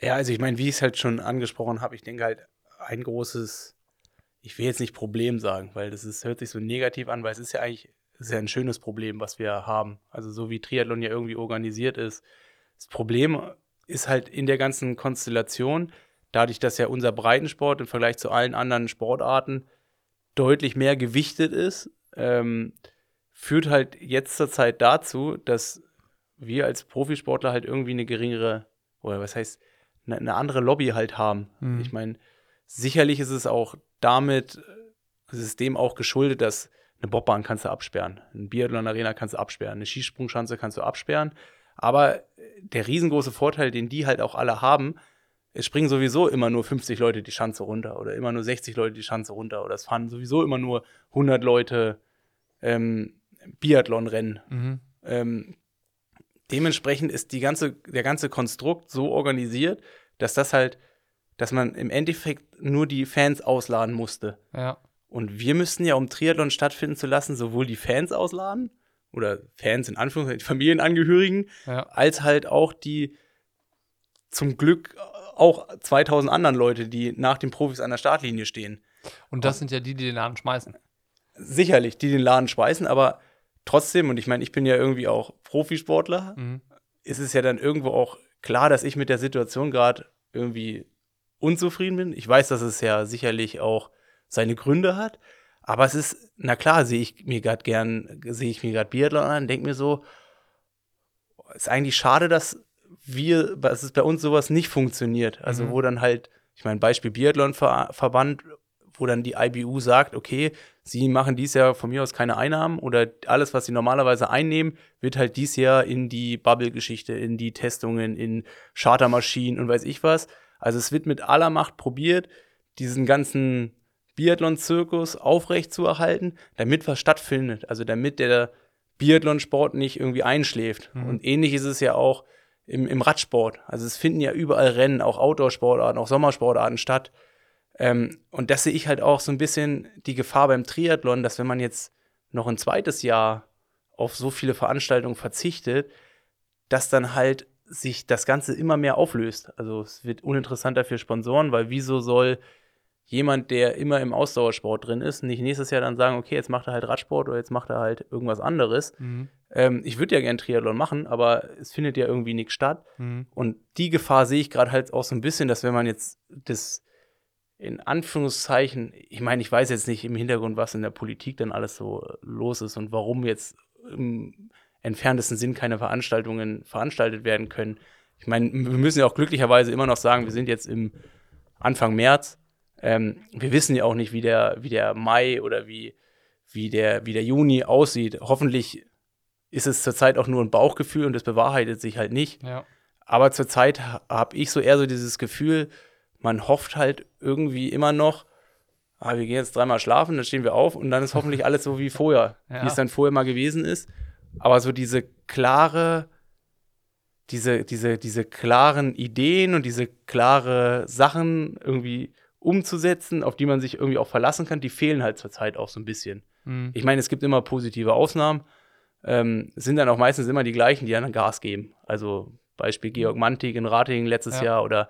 Ja, also ich meine, wie ich es halt schon angesprochen habe, ich denke halt ein großes, ich will jetzt nicht Problem sagen, weil das ist, hört sich so negativ an, weil es ist ja eigentlich ist ja ein schönes Problem, was wir haben. Also so wie Triathlon ja irgendwie organisiert ist. Das Problem ist halt in der ganzen Konstellation, dadurch, dass ja unser Breitensport im Vergleich zu allen anderen Sportarten deutlich mehr gewichtet ist, ähm, führt halt jetzt zur Zeit dazu, dass wir als Profisportler halt irgendwie eine geringere, oder was heißt, eine, eine andere Lobby halt haben. Mhm. Ich meine, sicherlich ist es auch damit, es ist dem auch geschuldet, dass eine Bobbahn kannst du absperren, eine Biathlon-Arena kannst du absperren, eine Skisprungschanze kannst du absperren. Aber der riesengroße Vorteil, den die halt auch alle haben, es springen sowieso immer nur 50 Leute die Schanze runter oder immer nur 60 Leute die Schanze runter oder es fahren sowieso immer nur 100 Leute ähm, Biathlon-Rennen. Mhm. Ähm, dementsprechend ist die ganze, der ganze Konstrukt so organisiert, dass das halt, dass man im Endeffekt nur die Fans ausladen musste. Ja. Und wir müssten ja, um Triathlon stattfinden zu lassen, sowohl die Fans ausladen oder Fans in Anführungszeichen, die Familienangehörigen, Ja. als halt auch die zum Glück auch 2000 anderen Leute, die nach den Profis an der Startlinie stehen. Und das sind ja die, die den Laden schmeißen. Sicherlich, die den Laden schmeißen, aber trotzdem, und ich meine, ich bin ja irgendwie auch Profisportler, Mhm. ist es ja dann irgendwo auch klar, dass ich mit der Situation gerade irgendwie unzufrieden bin. Ich weiß, dass es ja sicherlich auch seine Gründe hat, aber es ist, na klar, sehe ich mir gerade gern, sehe ich mir gerade Biathlon an, denke mir so, ist eigentlich schade, dass wir, dass es bei uns sowas nicht funktioniert. Also Mhm. wo dann halt, ich meine, Beispiel Biathlon-Verband, wo dann die IBU sagt, okay, sie machen dies Jahr von mir aus keine Einnahmen oder alles, was sie normalerweise einnehmen, wird halt dies Jahr in die Bubble-Geschichte, in die Testungen, in Chartermaschinen und weiß ich was. Also es wird mit aller Macht probiert, diesen ganzen Biathlon-Zirkus aufrechtzuerhalten, damit was stattfindet. Also damit der Biathlon-Sport nicht irgendwie einschläft. Mhm. Und ähnlich ist es ja auch im, im Radsport. Also es finden ja überall Rennen, auch Outdoor-Sportarten, auch Sommersportarten statt. Ähm, und das sehe ich halt auch so ein bisschen die Gefahr beim Triathlon, dass wenn man jetzt noch ein zweites Jahr auf so viele Veranstaltungen verzichtet, dass dann halt sich das Ganze immer mehr auflöst. Also es wird uninteressanter für Sponsoren, weil wieso soll jemand, der immer im Ausdauersport drin ist, nicht nächstes Jahr dann sagen, okay, jetzt macht er halt Radsport oder jetzt macht er halt irgendwas anderes. Mhm. Ähm, ich würde ja gern Triathlon machen, aber es findet ja irgendwie nichts statt. Mhm. Und die Gefahr sehe ich gerade halt auch so ein bisschen, dass wenn man jetzt das in Anführungszeichen, ich meine, ich weiß jetzt nicht im Hintergrund, was in der Politik dann alles so los ist und warum jetzt im entferntesten Sinn keine Veranstaltungen veranstaltet werden können. Ich meine, wir müssen ja auch glücklicherweise immer noch sagen, wir sind jetzt im Anfang März. Ähm, wir wissen ja auch nicht, wie der, wie der Mai oder wie, wie, der, wie der Juni aussieht. Hoffentlich ist es zurzeit auch nur ein Bauchgefühl und das bewahrheitet sich halt nicht. Ja. Aber zurzeit habe ich so eher so dieses Gefühl, man hofft halt irgendwie immer noch, ah, wir gehen jetzt dreimal schlafen, dann stehen wir auf und dann ist hoffentlich *laughs* alles so wie vorher, Ja. wie es dann vorher mal gewesen ist. Aber so diese klare, diese, diese, diese klaren Ideen und diese klare Sachen irgendwie umzusetzen, auf die man sich irgendwie auch verlassen kann, die fehlen halt zurzeit auch so ein bisschen. Mhm. Ich meine, es gibt immer positive Ausnahmen. Ähm, es sind dann auch meistens immer die gleichen, die dann Gas geben. Also Beispiel Georg Mantik in Ratingen letztes Ja. Jahr oder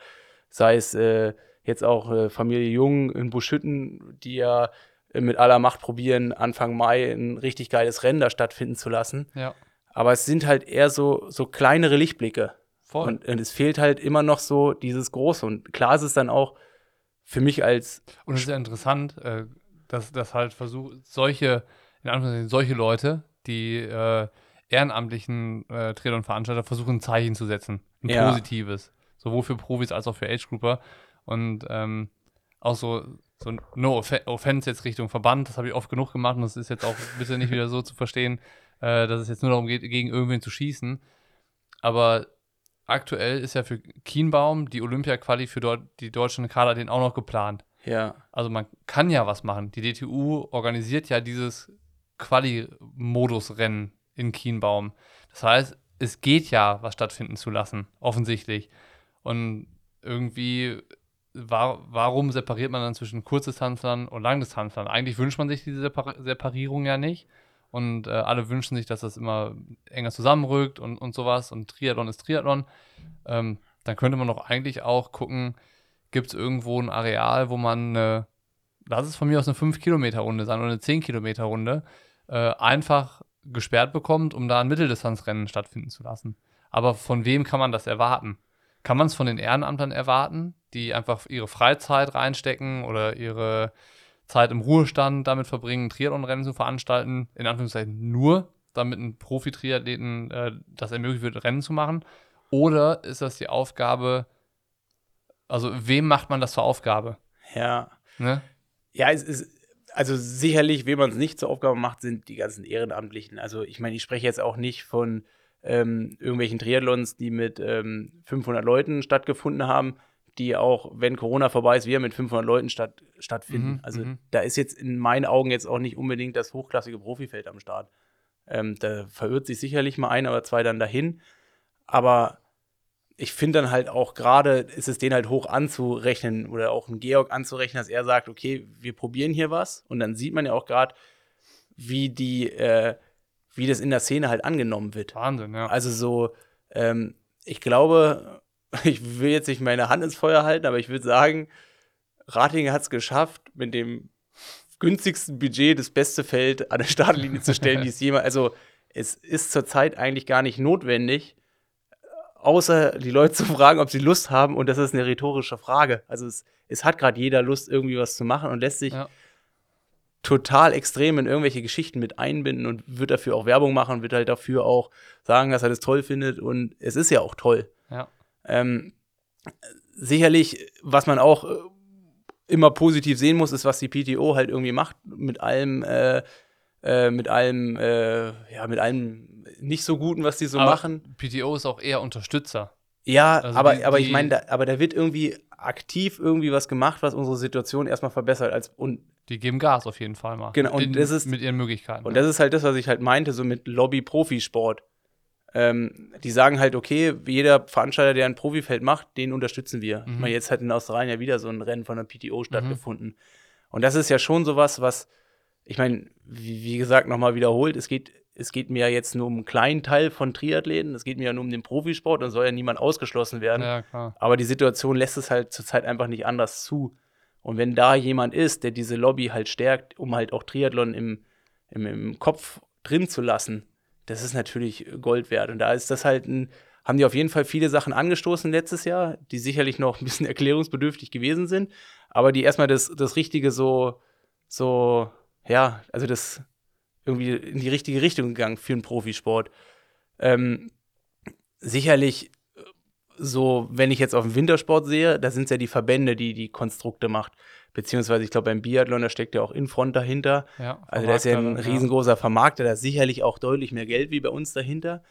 sei es äh, jetzt auch äh, Familie Jung in Buschütten, die ja äh, mit aller Macht probieren, Anfang Mai ein richtig geiles Rennen da stattfinden zu lassen. Ja. Aber es sind halt eher so, so kleinere Lichtblicke. Voll. Und, und es fehlt halt immer noch so dieses Große. Und klar ist es dann auch für mich als Und es ist ja interessant, äh, dass, dass halt versucht, solche, in Anführungszeichen, solche Leute, die äh, ehrenamtlichen äh, Triathlon-Veranstalter versuchen, ein Zeichen zu setzen. Ein Ja. positives. Sowohl für Profis als auch für Age-Grouper. Und ähm, auch so, so no Off Offense jetzt Richtung Verband, das habe ich oft genug gemacht und das ist jetzt auch *laughs* bitte nicht wieder so zu verstehen, äh, dass es jetzt nur darum geht, gegen irgendwen zu schießen. Aber aktuell ist ja für Kienbaum die Olympia-Quali für dort, die deutschen Kader den auch noch geplant. ja, Also man kann ja was machen. Die DTU organisiert ja dieses Quali-Modus-Rennen in Kienbaum. Das heißt, es geht ja, was stattfinden zu lassen, offensichtlich. Und irgendwie, wa warum separiert man dann zwischen Kurzdistanzlern und Langdistanzlern? Eigentlich wünscht man sich diese Separ Separierung ja nicht. Und äh, alle wünschen sich, dass das immer enger zusammenrückt und, und sowas. Und Triathlon ist Triathlon. Ähm, dann könnte man doch eigentlich auch gucken, gibt es irgendwo ein Areal, wo man, eine, lass es von mir aus eine 5-Kilometer-Runde sein oder eine 10-Kilometer-Runde, äh, einfach gesperrt bekommt, um da ein Mitteldistanzrennen stattfinden zu lassen. Aber von wem kann man das erwarten? Kann man es von den Ehrenamtern erwarten, die einfach ihre Freizeit reinstecken oder ihre Zeit im Ruhestand damit verbringen, Triathlon-Rennen zu veranstalten, in Anführungszeichen nur, damit ein Profi-Triathleten äh, das ermöglicht wird, Rennen zu machen? Oder ist das die Aufgabe, also wem macht man das zur Aufgabe? ja. Ne? Ja, es ist, also sicherlich, wem man es nicht zur Aufgabe macht, sind die ganzen Ehrenamtlichen. Also ich meine, ich spreche jetzt auch nicht von ähm, irgendwelchen Triathlons, die mit ähm, 500 Leuten stattgefunden haben, die auch, wenn Corona vorbei ist, wieder mit 500 Leuten statt, stattfinden. Mhm, also mhm. da ist jetzt in meinen Augen jetzt auch nicht unbedingt das hochklassige Profifeld am Start. Ähm, da verirrt sich sicherlich mal ein oder zwei dann dahin. Aber ich finde dann halt auch gerade, ist es den halt hoch anzurechnen oder auch ein Georg anzurechnen, dass er sagt, okay, wir probieren hier was. Und dann sieht man ja auch gerade, wie die, äh, wie das in der Szene halt angenommen wird. Wahnsinn, ja. Also so, ähm, ich glaube, ich will jetzt nicht meine Hand ins Feuer halten, aber ich würde sagen, Ratingen hat es geschafft, mit dem günstigsten Budget das beste Feld an der Startlinie zu stellen, die es *laughs* jemals. Also es ist zurzeit eigentlich gar nicht notwendig, außer die Leute zu fragen, ob sie Lust haben. Und das ist eine rhetorische Frage. Also es, es hat gerade jeder Lust, irgendwie was zu machen und lässt sich Ja. total extrem in irgendwelche Geschichten mit einbinden und wird dafür auch Werbung machen, wird halt dafür auch sagen, dass er das toll findet. Und es ist ja auch toll. ja. Ähm, sicherlich, was man auch äh, immer positiv sehen muss, ist, was die PTO halt irgendwie macht mit allem, äh, äh, mit allem, äh, ja, mit allem nicht so Guten, was die so Aber machen. PTO ist auch eher Unterstützer. Ja, also aber, die- aber ich meine, da, aber da wird irgendwie aktiv irgendwie was gemacht, was unsere Situation erstmal verbessert. Als, und Die geben Gas auf jeden Fall mal. Genau, und In, das ist- mit ihren Möglichkeiten. Und ja. das ist halt das, was ich halt meinte, so mit Lobby-Profisport. Ähm, die sagen halt, okay, jeder Veranstalter, der ein Profifeld macht, den unterstützen wir. Mhm. meine, jetzt hat in Australien ja wieder so ein Rennen von der PTO stattgefunden. Und das ist ja schon sowas, was, ich meine, wie, wie gesagt, nochmal wiederholt, es geht, es geht mir ja jetzt nur um einen kleinen Teil von Triathleten, es geht mir ja nur um den Profisport und soll ja niemand ausgeschlossen werden. ja. Aber die Situation lässt es halt zurzeit einfach nicht anders zu. Und wenn da jemand ist, der diese Lobby halt stärkt, um halt auch Triathlon im, im, im Kopf drin zu lassen, das ist natürlich Gold wert. Und da ist das halt ein haben die auf jeden Fall viele Sachen angestoßen letztes Jahr, die sicherlich noch ein bisschen *laughs* erklärungsbedürftig gewesen sind, aber die erstmal das, das Richtige so, so, ja, also das irgendwie in die richtige Richtung gegangen für einen Profisport. Ähm, sicherlich so, wenn ich jetzt auf den Wintersport sehe, da sind es ja die Verbände, die die Konstrukte macht. Beziehungsweise, ich glaube, beim Biathlon, da steckt ja auch Infront dahinter. Ja, also, der ist ja ein riesengroßer Vermarkter, da ist sicherlich auch deutlich mehr Geld wie bei uns dahinter.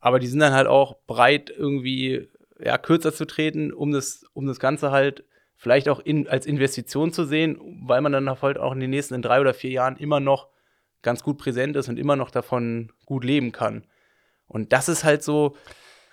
Aber die sind dann halt auch bereit, irgendwie ja, kürzer zu treten, um das, um das Ganze halt vielleicht auch in, als Investition zu sehen, weil man dann halt auch in den nächsten in drei oder vier Jahren immer noch ganz gut präsent ist und immer noch davon gut leben kann. Und das ist halt so,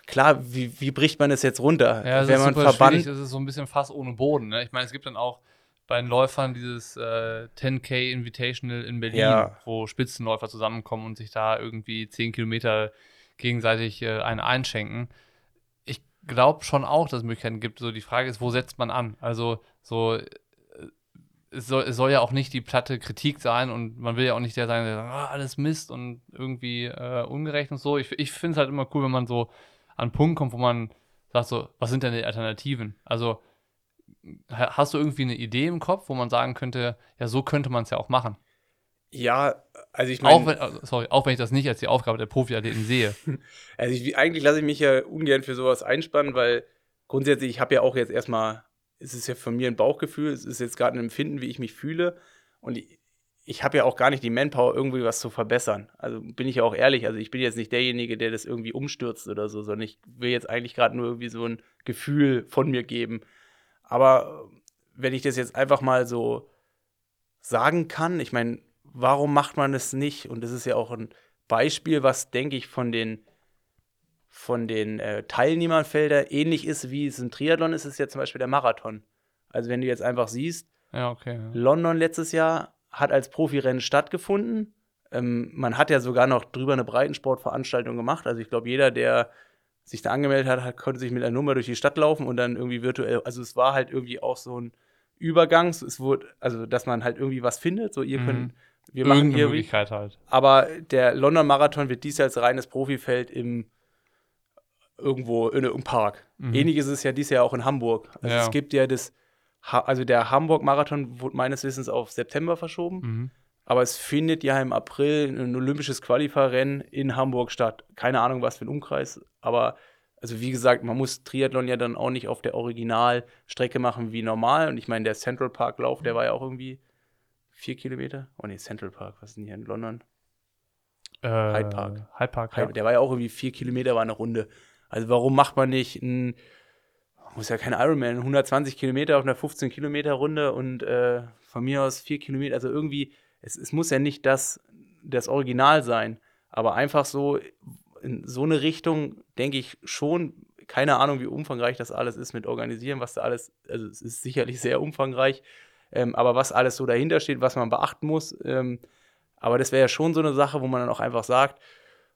klar, wie, wie bricht man es jetzt runter? Ja, das Wenn ist man super Verband Das ist so ein bisschen fast ohne Boden. Ne? Ich meine, es gibt dann auch bei den Läufern dieses äh, 10K Invitational in Berlin, ja. wo Spitzenläufer zusammenkommen und sich da irgendwie 10 Kilometer gegenseitig äh, einen einschenken. Ich glaube schon auch, dass es Möglichkeiten gibt. So die Frage ist, wo setzt man an? Also so äh, es soll, es soll, ja auch nicht die platte Kritik sein und man will ja auch nicht der sein, der sagt, ah, alles Mist und irgendwie äh, ungerecht und so. Ich, ich finde es halt immer cool, wenn man so an einen Punkt kommt, wo man sagt so, was sind denn die Alternativen? Also hast du irgendwie eine Idee im Kopf, wo man sagen könnte, ja, so könnte man es ja auch machen? Ja, also ich meine. Auch, sorry, auch wenn ich das nicht als die Aufgabe der Profiathleten sehe. *laughs* Also ich, eigentlich lasse ich mich ja ungern für sowas einspannen, weil grundsätzlich, ich habe ja auch jetzt erstmal, es ist ja von mir ein Bauchgefühl, es ist jetzt gerade ein Empfinden, wie ich mich fühle. Und ich, ich habe ja auch gar nicht die Manpower, irgendwie was zu verbessern. Also bin ich ja auch ehrlich. Also ich bin jetzt nicht derjenige, der das irgendwie umstürzt oder so, sondern ich will jetzt eigentlich gerade nur irgendwie so ein Gefühl von mir geben. Aber wenn ich das jetzt einfach mal so sagen kann, ich meine, warum macht man es nicht? Und das ist ja auch ein Beispiel, was, denke ich, von den, von den äh, Teilnehmerfeldern ähnlich ist, wie es im Triathlon ist, ist ja zum Beispiel der Marathon. Also wenn du jetzt einfach siehst, ja, okay, ja. London letztes Jahr hat als Profirennen stattgefunden. Ähm, man hat ja sogar noch drüber eine Breitensportveranstaltung gemacht. Also ich glaube, jeder, der sich da angemeldet hat, hat, konnte sich mit einer Nummer durch die Stadt laufen und dann irgendwie virtuell, also es war halt irgendwie auch so ein Übergang, es wurde, also dass man halt irgendwie was findet, so ihr mhm. könnt, wir machen hier Möglichkeit halt. Aber der London Marathon wird dies als reines Profifeld im irgendwo in einem Park. Mhm. Ähnlich ist es ja dieses Jahr auch in Hamburg. Also ja. es gibt ja das also der Hamburg-Marathon wurde meines Wissens auf September verschoben. Mhm. Aber es findet ja im April ein olympisches Qualifarennen in Hamburg statt. Keine Ahnung, was für ein Umkreis. Aber, also wie gesagt, man muss Triathlon ja dann auch nicht auf der Originalstrecke machen wie normal. Und ich meine, der Central Park-Lauf, der war ja auch irgendwie vier Kilometer. Oh nee, Central Park, was ist denn hier in London? Äh, Hyde Park. Hyde Park, ja. Der war ja auch irgendwie vier Kilometer, war eine Runde. Also warum macht man nicht ein muss ja kein Ironman, 120 Kilometer auf einer 15 Kilometer Runde und äh, von mir aus 4 Kilometer, also irgendwie, es, es muss ja nicht das, das Original sein, aber einfach so in so eine Richtung, denke ich schon, keine Ahnung, wie umfangreich das alles ist mit Organisieren, was da alles, also es ist sicherlich *laughs* sehr umfangreich, ähm, aber was alles so dahinter steht, was man beachten muss, ähm, aber das wäre ja schon so eine Sache, wo man dann auch einfach sagt,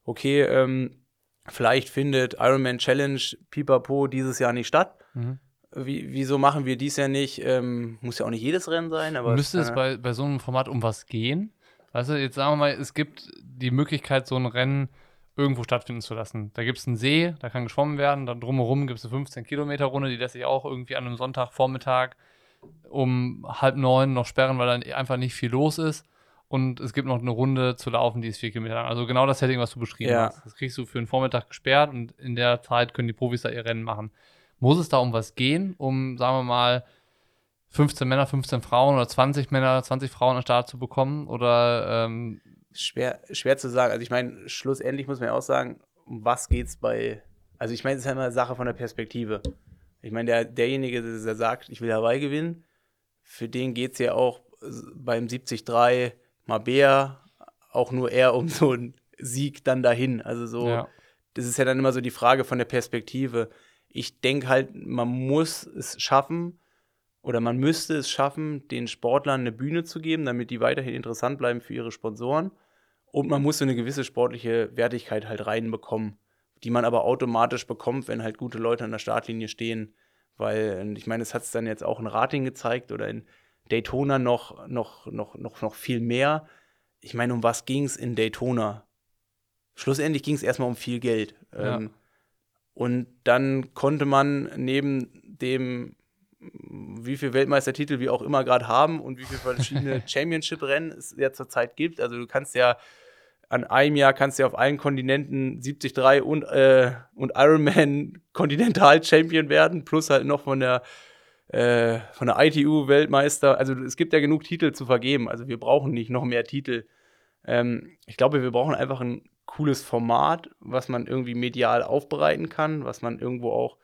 okay, ähm, vielleicht findet Ironman Challenge Pipapo dieses Jahr nicht statt. Mhm. Wie, wieso machen wir dies ja nicht? Ähm, muss ja auch nicht jedes Rennen sein, aber. Müsste es bei, bei so einem Format um was gehen? Weißt du, jetzt sagen wir mal, es gibt die Möglichkeit, so ein Rennen irgendwo stattfinden zu lassen. Da gibt es einen See, da kann geschwommen werden, dann drumherum gibt es eine 15-Kilometer-Runde, die lässt sich auch irgendwie an einem Sonntagvormittag um halb neun noch sperren, weil dann einfach nicht viel los ist und es gibt noch eine Runde zu laufen, die ist vier Kilometer lang. Also genau das Setting, was du beschrieben ja. hast. Das kriegst du für einen Vormittag gesperrt und in der Zeit können die Profis da ihr Rennen machen. Muss es da um was gehen, um, sagen wir mal, 15 Männer, 15 Frauen oder 20 Männer, 20 Frauen an Start zu bekommen? Oder ähm schwer, schwer zu sagen. Also ich meine, schlussendlich muss man ja auch sagen, um was geht es bei. Also ich meine, es ist ja immer eine Sache von der Perspektive. Ich meine, der, derjenige, der sagt, ich will Hawaii gewinnen, für den geht es ja auch beim 73 Mabea auch nur eher um so einen Sieg dann dahin. Also so, ja. das ist ja dann immer so die Frage von der Perspektive. Ich denke halt, man muss es schaffen oder man müsste es schaffen, den Sportlern eine Bühne zu geben, damit die weiterhin interessant bleiben für ihre Sponsoren. Und man muss so eine gewisse sportliche Wertigkeit halt reinbekommen, die man aber automatisch bekommt, wenn halt gute Leute an der Startlinie stehen. Weil, ich meine, es hat es dann jetzt auch in Rating gezeigt oder in Daytona noch, noch, noch, noch, noch viel mehr. Ich meine, um was ging es in Daytona? Schlussendlich ging es erstmal um viel Geld. Ja. Ähm, Und dann konnte man neben dem, wie viel Weltmeistertitel wir auch immer gerade haben und wie viele verschiedene *laughs* Championship-Rennen es ja zurzeit gibt. Also du kannst ja an einem Jahr kannst du ja auf allen Kontinenten 73 und, äh, und Ironman *laughs* Kontinental-Champion werden, plus halt noch von der äh, von der ITU Weltmeister. Also es gibt ja genug Titel zu vergeben. Also wir brauchen nicht noch mehr Titel. Ähm, ich glaube, wir brauchen einfach ein cooles Format, was man irgendwie medial aufbereiten kann, was man irgendwo auch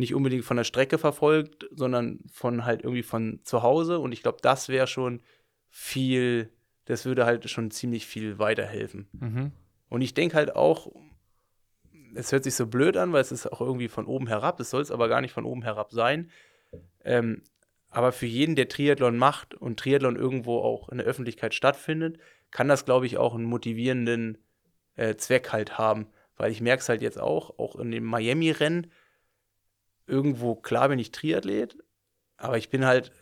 nicht unbedingt von der Strecke verfolgt, sondern von halt irgendwie von zu Hause. Und ich glaube, das wäre schon viel, das würde halt schon ziemlich viel weiterhelfen. Mhm. Und ich denke halt auch, es hört sich so blöd an, weil es ist auch irgendwie von oben herab, es soll es aber gar nicht von oben herab sein. Ähm, aber für jeden, der Triathlon macht und Triathlon irgendwo auch in der Öffentlichkeit stattfindet, kann das, glaube ich, auch einen motivierenden äh, Zweck halt haben. Weil ich merke es halt jetzt auch, auch in dem Miami-Rennen, irgendwo, klar bin ich Triathlet, aber ich bin halt,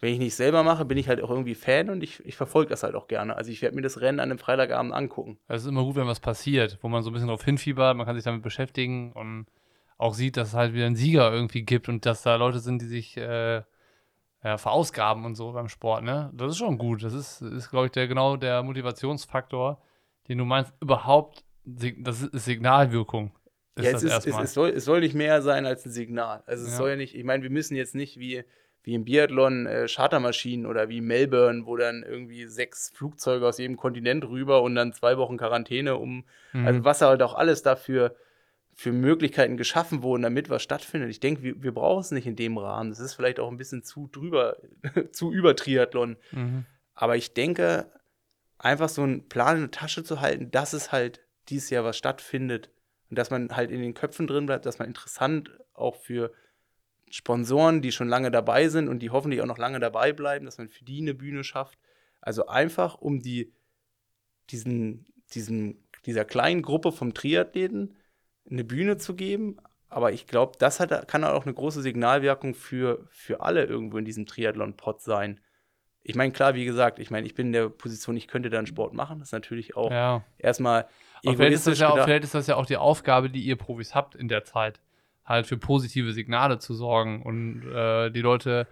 wenn ich nicht selber mache, bin ich halt auch irgendwie Fan und ich, ich verfolge das halt auch gerne. Also ich werde mir das Rennen an einem Freitagabend angucken. Es ist immer gut, wenn was passiert, wo man so ein bisschen drauf hinfiebert, man kann sich damit beschäftigen und auch sieht, dass es halt wieder einen Sieger irgendwie gibt und dass da Leute sind, die sich äh, ja, verausgaben und so beim Sport, ne? Das ist schon gut. Das ist, ist glaube ich, der, genau der Motivationsfaktor, den du meinst, überhaupt, das ist Signalwirkung. Ist ja, es, ist, es, es, soll, es soll nicht mehr sein als ein Signal. Also es ja. soll ja nicht, ich meine, wir müssen jetzt nicht wie, wie im Biathlon äh, Chartermaschinen oder wie Melbourne, wo dann irgendwie sechs Flugzeuge aus jedem Kontinent rüber und dann zwei Wochen Quarantäne um, mhm. also was halt auch alles dafür für Möglichkeiten geschaffen wurden, damit was stattfindet. Ich denke, wir, wir brauchen es nicht in dem Rahmen. Das ist vielleicht auch ein bisschen zu drüber, *laughs* zu über Triathlon. Mhm. Aber ich denke, einfach so einen Plan in der Tasche zu halten, dass es halt dieses Jahr was stattfindet und dass man halt in den Köpfen drin bleibt, dass man interessant auch für Sponsoren, die schon lange dabei sind und die hoffentlich auch noch lange dabei bleiben, dass man für die eine Bühne schafft. Also einfach um die, diesen, diesen, dieser kleinen Gruppe vom Triathleten eine Bühne zu geben. Aber ich glaube, das hat, kann auch eine große Signalwirkung für, für alle irgendwo in diesem Triathlon-Pod sein. Ich meine, klar, wie gesagt, ich meine, ich bin in der Position, ich könnte da einen Sport machen. Das ist natürlich auch ja. erstmal vielleicht ist, das ja auch, vielleicht ist das ja auch die Aufgabe, die ihr Profis habt in der Zeit, halt für positive Signale zu sorgen und äh, die Leute,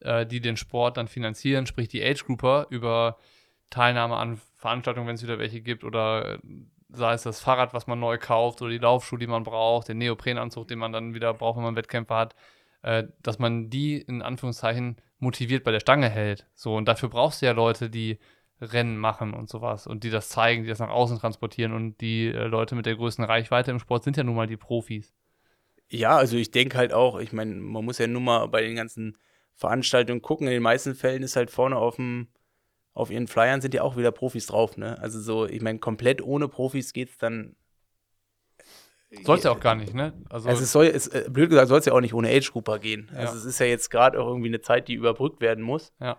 äh, die den Sport dann finanzieren, sprich die Age-Grouper, über Teilnahme an Veranstaltungen, wenn es wieder welche gibt oder sei es das Fahrrad, was man neu kauft oder die Laufschuhe, die man braucht, den Neoprenanzug, den man dann wieder braucht, wenn man Wettkämpfe hat, äh, dass man die in Anführungszeichen motiviert bei der Stange hält. So, und dafür brauchst du ja Leute, die Rennen machen und sowas und die das zeigen, die das nach außen transportieren und die äh, Leute mit der größten Reichweite im Sport sind ja nun mal die Profis. Ja, also ich denke halt auch, ich meine, man muss ja nun mal bei den ganzen Veranstaltungen gucken. In den meisten Fällen ist halt vorne auf dem auf ihren Flyern sind ja auch wieder Profis drauf, ne? Also so, ich meine, komplett ohne Profis geht's dann. Sollte ja auch gar nicht, ne? Also, also es soll, es, äh, blöd gesagt, soll es ja auch nicht ohne Age-Grouper gehen. Ja. Also es ist ja jetzt gerade auch irgendwie eine Zeit, die überbrückt werden muss. Ja.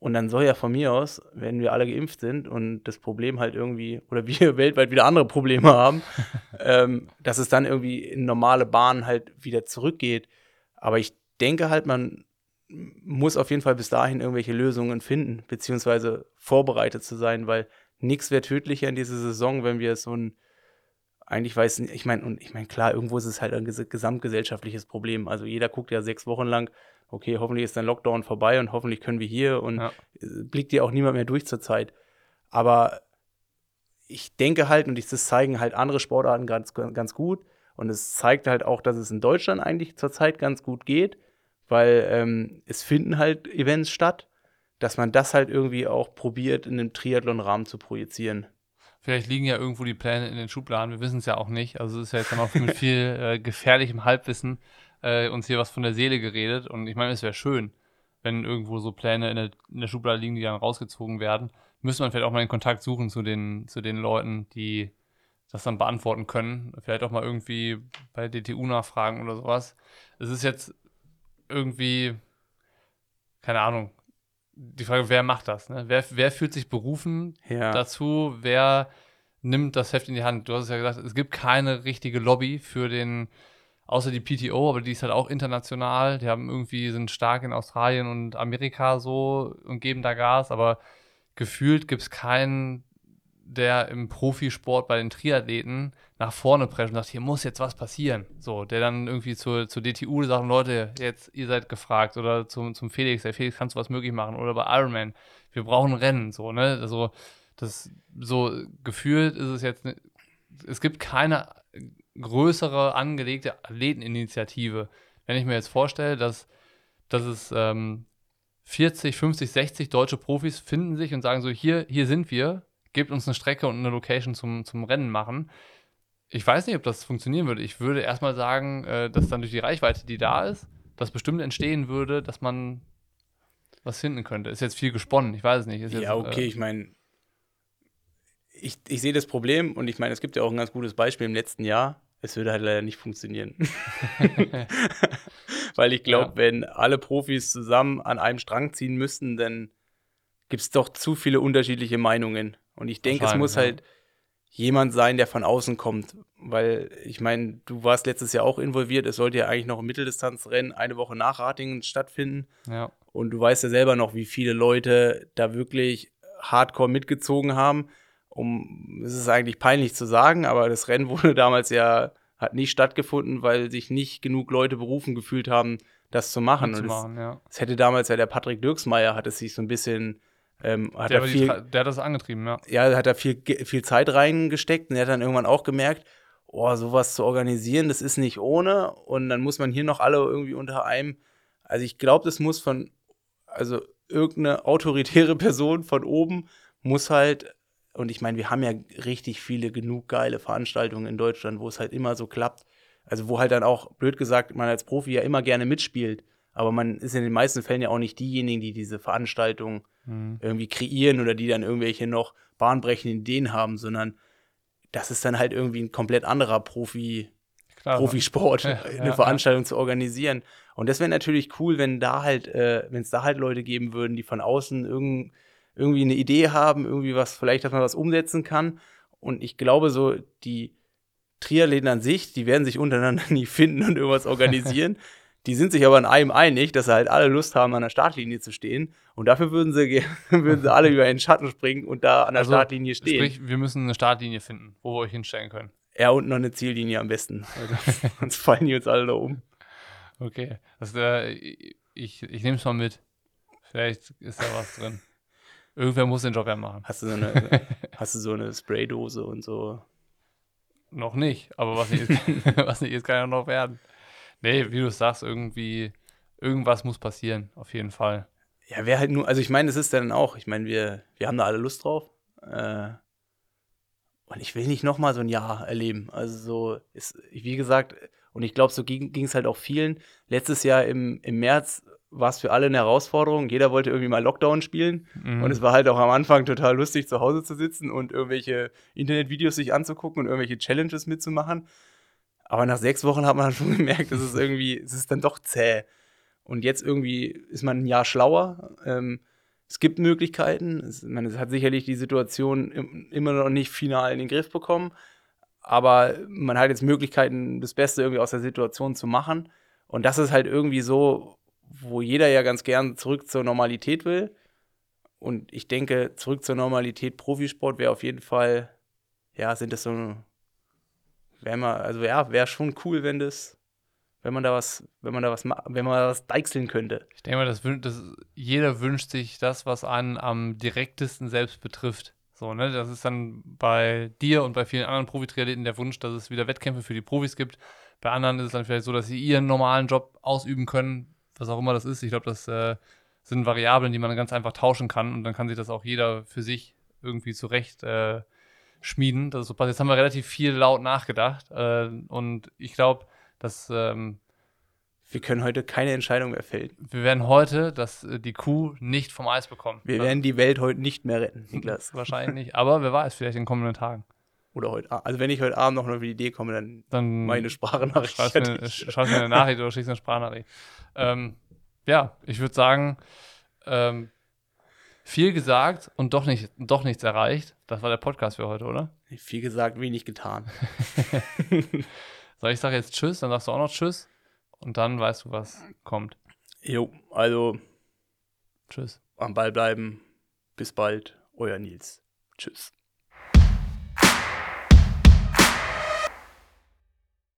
Und dann soll ja von mir aus, wenn wir alle geimpft sind und das Problem halt irgendwie, oder wir *laughs* weltweit wieder andere Probleme haben, *laughs* ähm, dass es dann irgendwie in normale Bahnen halt wieder zurückgeht. Aber ich denke halt, man muss auf jeden Fall bis dahin irgendwelche Lösungen finden, beziehungsweise vorbereitet zu sein, weil nichts wäre tödlicher in dieser Saison, wenn wir so ein, eigentlich weiß ich meine, und ich meine, klar, irgendwo ist es halt ein gesamtgesellschaftliches Problem. Also jeder guckt ja sechs Wochen lang, okay, hoffentlich ist dein Lockdown vorbei und hoffentlich können wir hier und ja. blickt dir auch niemand mehr durch zur Zeit. Aber ich denke halt, und das zeigen halt andere Sportarten ganz, ganz gut. Und es zeigt halt auch, dass es in Deutschland eigentlich zurzeit ganz gut geht weil ähm, es finden halt Events statt, dass man das halt irgendwie auch probiert, in einem Triathlon-Rahmen zu projizieren. Vielleicht liegen ja irgendwo die Pläne in den Schubladen, wir wissen es ja auch nicht. Also es ist ja jetzt auch *laughs* mit viel äh, gefährlichem Halbwissen äh, uns hier was von der Seele geredet. Und ich meine, es wäre schön, wenn irgendwo so Pläne in der, in der Schublade liegen, die dann rausgezogen werden. Müsste man vielleicht auch mal den Kontakt suchen zu den, zu den Leuten, die das dann beantworten können. Vielleicht auch mal irgendwie bei DTU nachfragen oder sowas. Es ist jetzt irgendwie, keine Ahnung, die Frage, wer macht das? Ne? Wer, wer fühlt sich berufen ja. dazu? Wer nimmt das Heft in die Hand? Du hast es ja gesagt, es gibt keine richtige Lobby für den, außer die PTO, aber die ist halt auch international. Die haben irgendwie, sind stark in Australien und Amerika so und geben da Gas, aber gefühlt gibt es keinen der im Profisport bei den Triathleten nach vorne prescht und sagt, hier muss jetzt was passieren. So, der dann irgendwie zur, zur DTU sagt, Leute, jetzt, ihr seid gefragt. Oder zum, zum Felix, der Felix, kannst du was möglich machen? Oder bei Ironman, wir brauchen Rennen. So, ne? Also, das so gefühlt ist es jetzt, es gibt keine größere angelegte Athleteninitiative. Wenn ich mir jetzt vorstelle, dass, dass es ähm, 40, 50, 60 deutsche Profis finden sich und sagen so, hier, hier sind wir, gebt uns eine Strecke und eine Location zum, zum Rennen machen. Ich weiß nicht, ob das funktionieren würde. Ich würde erstmal sagen, äh, dass dann durch die Reichweite, die da ist, das bestimmt entstehen würde, dass man was finden könnte. Ist jetzt viel gesponnen, ich weiß es nicht. Ist ja, jetzt, okay, äh, ich meine, ich, ich sehe das Problem und ich meine, es gibt ja auch ein ganz gutes Beispiel im letzten Jahr. Es würde halt leider nicht funktionieren. *laughs* *laughs* Weil ich glaube, Ja. wenn alle Profis zusammen an einem Strang ziehen müssten, dann gibt es doch zu viele unterschiedliche Meinungen. Und ich denke, es muss Wahrscheinlich, halt jemand sein, der von außen kommt. Weil ich meine, du warst letztes Jahr auch involviert. Es sollte ja eigentlich noch ein Mitteldistanzrennen eine Woche nach Ratingen stattfinden. ja. Und du weißt ja selber noch, wie viele Leute da wirklich hardcore mitgezogen haben. Um, es ist eigentlich peinlich zu sagen, aber das Rennen *laughs* wurde damals ja, hat nicht stattgefunden, weil sich nicht genug Leute berufen gefühlt haben, das zu machen. Und es, mitzumachen, ja. es hätte damals ja der Patrick Dirksmeier, hat es sich so ein bisschen, ähm, hat Der, er viel, der hat das angetrieben, ja. ja, hat er viel, viel Zeit reingesteckt und er hat dann irgendwann auch gemerkt, oh, sowas zu organisieren, das ist nicht ohne und dann muss man hier noch alle irgendwie unter einem, also ich glaube, das muss von, also irgendeine autoritäre *laughs* Person von oben muss halt, und ich meine, wir haben ja richtig viele genug geile Veranstaltungen in Deutschland, wo es halt immer so klappt, also wo halt dann auch, blöd gesagt, man als Profi ja immer gerne mitspielt, aber man ist in den meisten Fällen ja auch nicht diejenigen, die diese Veranstaltung Mhm. irgendwie kreieren oder die dann irgendwelche noch bahnbrechenden Ideen haben, sondern das ist dann halt irgendwie ein komplett anderer Profi, Klar, Profisport, Ja, eine ja, ja. Veranstaltung zu organisieren. Und das wäre natürlich cool, wenn da halt, äh, wenn es da halt Leute geben würden, die von außen irgend, irgendwie eine Idee haben, irgendwie was, vielleicht, dass man was umsetzen kann. Und ich glaube, so die Triathleten an sich, die werden sich untereinander *laughs* nie finden und irgendwas organisieren. *laughs* Die sind sich aber in einem einig, dass sie halt alle Lust haben, an der Startlinie zu stehen. Und dafür würden sie, *laughs* würden sie alle über den Schatten springen und da an der Also, Startlinie stehen. Sprich, wir müssen eine Startlinie finden, wo wir euch hinstellen können. ja, und noch eine Ziellinie am besten. Sonst fallen die uns alle da um. Okay. Das, äh, ich ich nehme es mal mit. Vielleicht ist da was drin. Irgendwer muss den Job ja machen. Hast du so eine, *laughs* hast du so eine Spraydose und so? Noch nicht, aber was nicht ist, *laughs* was nicht ist, kann ja noch werden. Nee, wie du sagst, irgendwie, irgendwas muss passieren, auf jeden Fall. Ja, wäre halt nur, also ich meine, es ist dann auch, ich meine, wir, wir haben da alle Lust drauf. Äh, und ich will nicht nochmal so ein Jahr erleben. Also so, ist, wie gesagt, und ich glaube, so ging es halt auch vielen. Letztes Jahr im, im März war es für alle eine Herausforderung. Jeder wollte irgendwie mal Lockdown spielen. Mhm. Und es war halt auch am Anfang total lustig, zu Hause zu sitzen und irgendwelche Internetvideos sich anzugucken und irgendwelche Challenges mitzumachen. Aber nach sechs Wochen hat man dann *laughs* schon gemerkt, es irgendwie, es ist dann doch zäh. Und jetzt irgendwie ist man ein Jahr schlauer. Ähm, es gibt Möglichkeiten. Es, man, es hat sicherlich die Situation im, immer noch nicht final in den Griff bekommen. Aber man hat jetzt Möglichkeiten, das Beste irgendwie aus der Situation zu machen. Und das ist halt irgendwie so, wo jeder ja ganz gern zurück zur Normalität will. Und ich denke, zurück zur Normalität Profisport wäre auf jeden Fall, ja, sind das so, wäre mal, also ja, wäre schon cool, wenn das, wenn man da was, wenn man da was, wenn man da was deichseln könnte. Ich denke mal, das, das, jeder wünscht sich das, was einen am direktesten selbst betrifft. So, ne? Das ist dann bei dir und bei vielen anderen Profitriathleten der Wunsch, dass es wieder Wettkämpfe für die Profis gibt. Bei anderen ist es dann vielleicht so, dass sie ihren normalen Job ausüben können, was auch immer das ist. Ich glaube, das äh, sind Variablen, die man ganz einfach tauschen kann und dann kann sich das auch jeder für sich irgendwie zurecht äh, schmieden. Das ist so passiert. Jetzt haben wir relativ viel laut nachgedacht äh, und ich glaube, dass ähm, Wir können heute keine Entscheidung mehr fällen. wir werden heute das, äh, die Kuh nicht vom Eis bekommen. Wir werden die Welt heute nicht mehr retten, Niklas. Wahrscheinlich nicht. Aber wer weiß, vielleicht in den kommenden Tagen. Oder heute Abend. Also wenn ich heute Abend noch auf die Idee komme, dann Dann meine Sprachnachricht. mir, schreibst mir *laughs* eine Nachricht oder schickst eine Sprachnachricht. Ähm, ja, ich würde sagen, ähm, viel gesagt und doch, nicht, doch nichts erreicht. Das war der Podcast für heute, oder? Viel gesagt, wenig getan. *laughs* So, ich sage jetzt Tschüss, dann sagst du auch noch Tschüss. Und dann weißt du, was kommt. Jo, also Tschüss. am Ball bleiben. Bis bald. Euer Nils. Tschüss.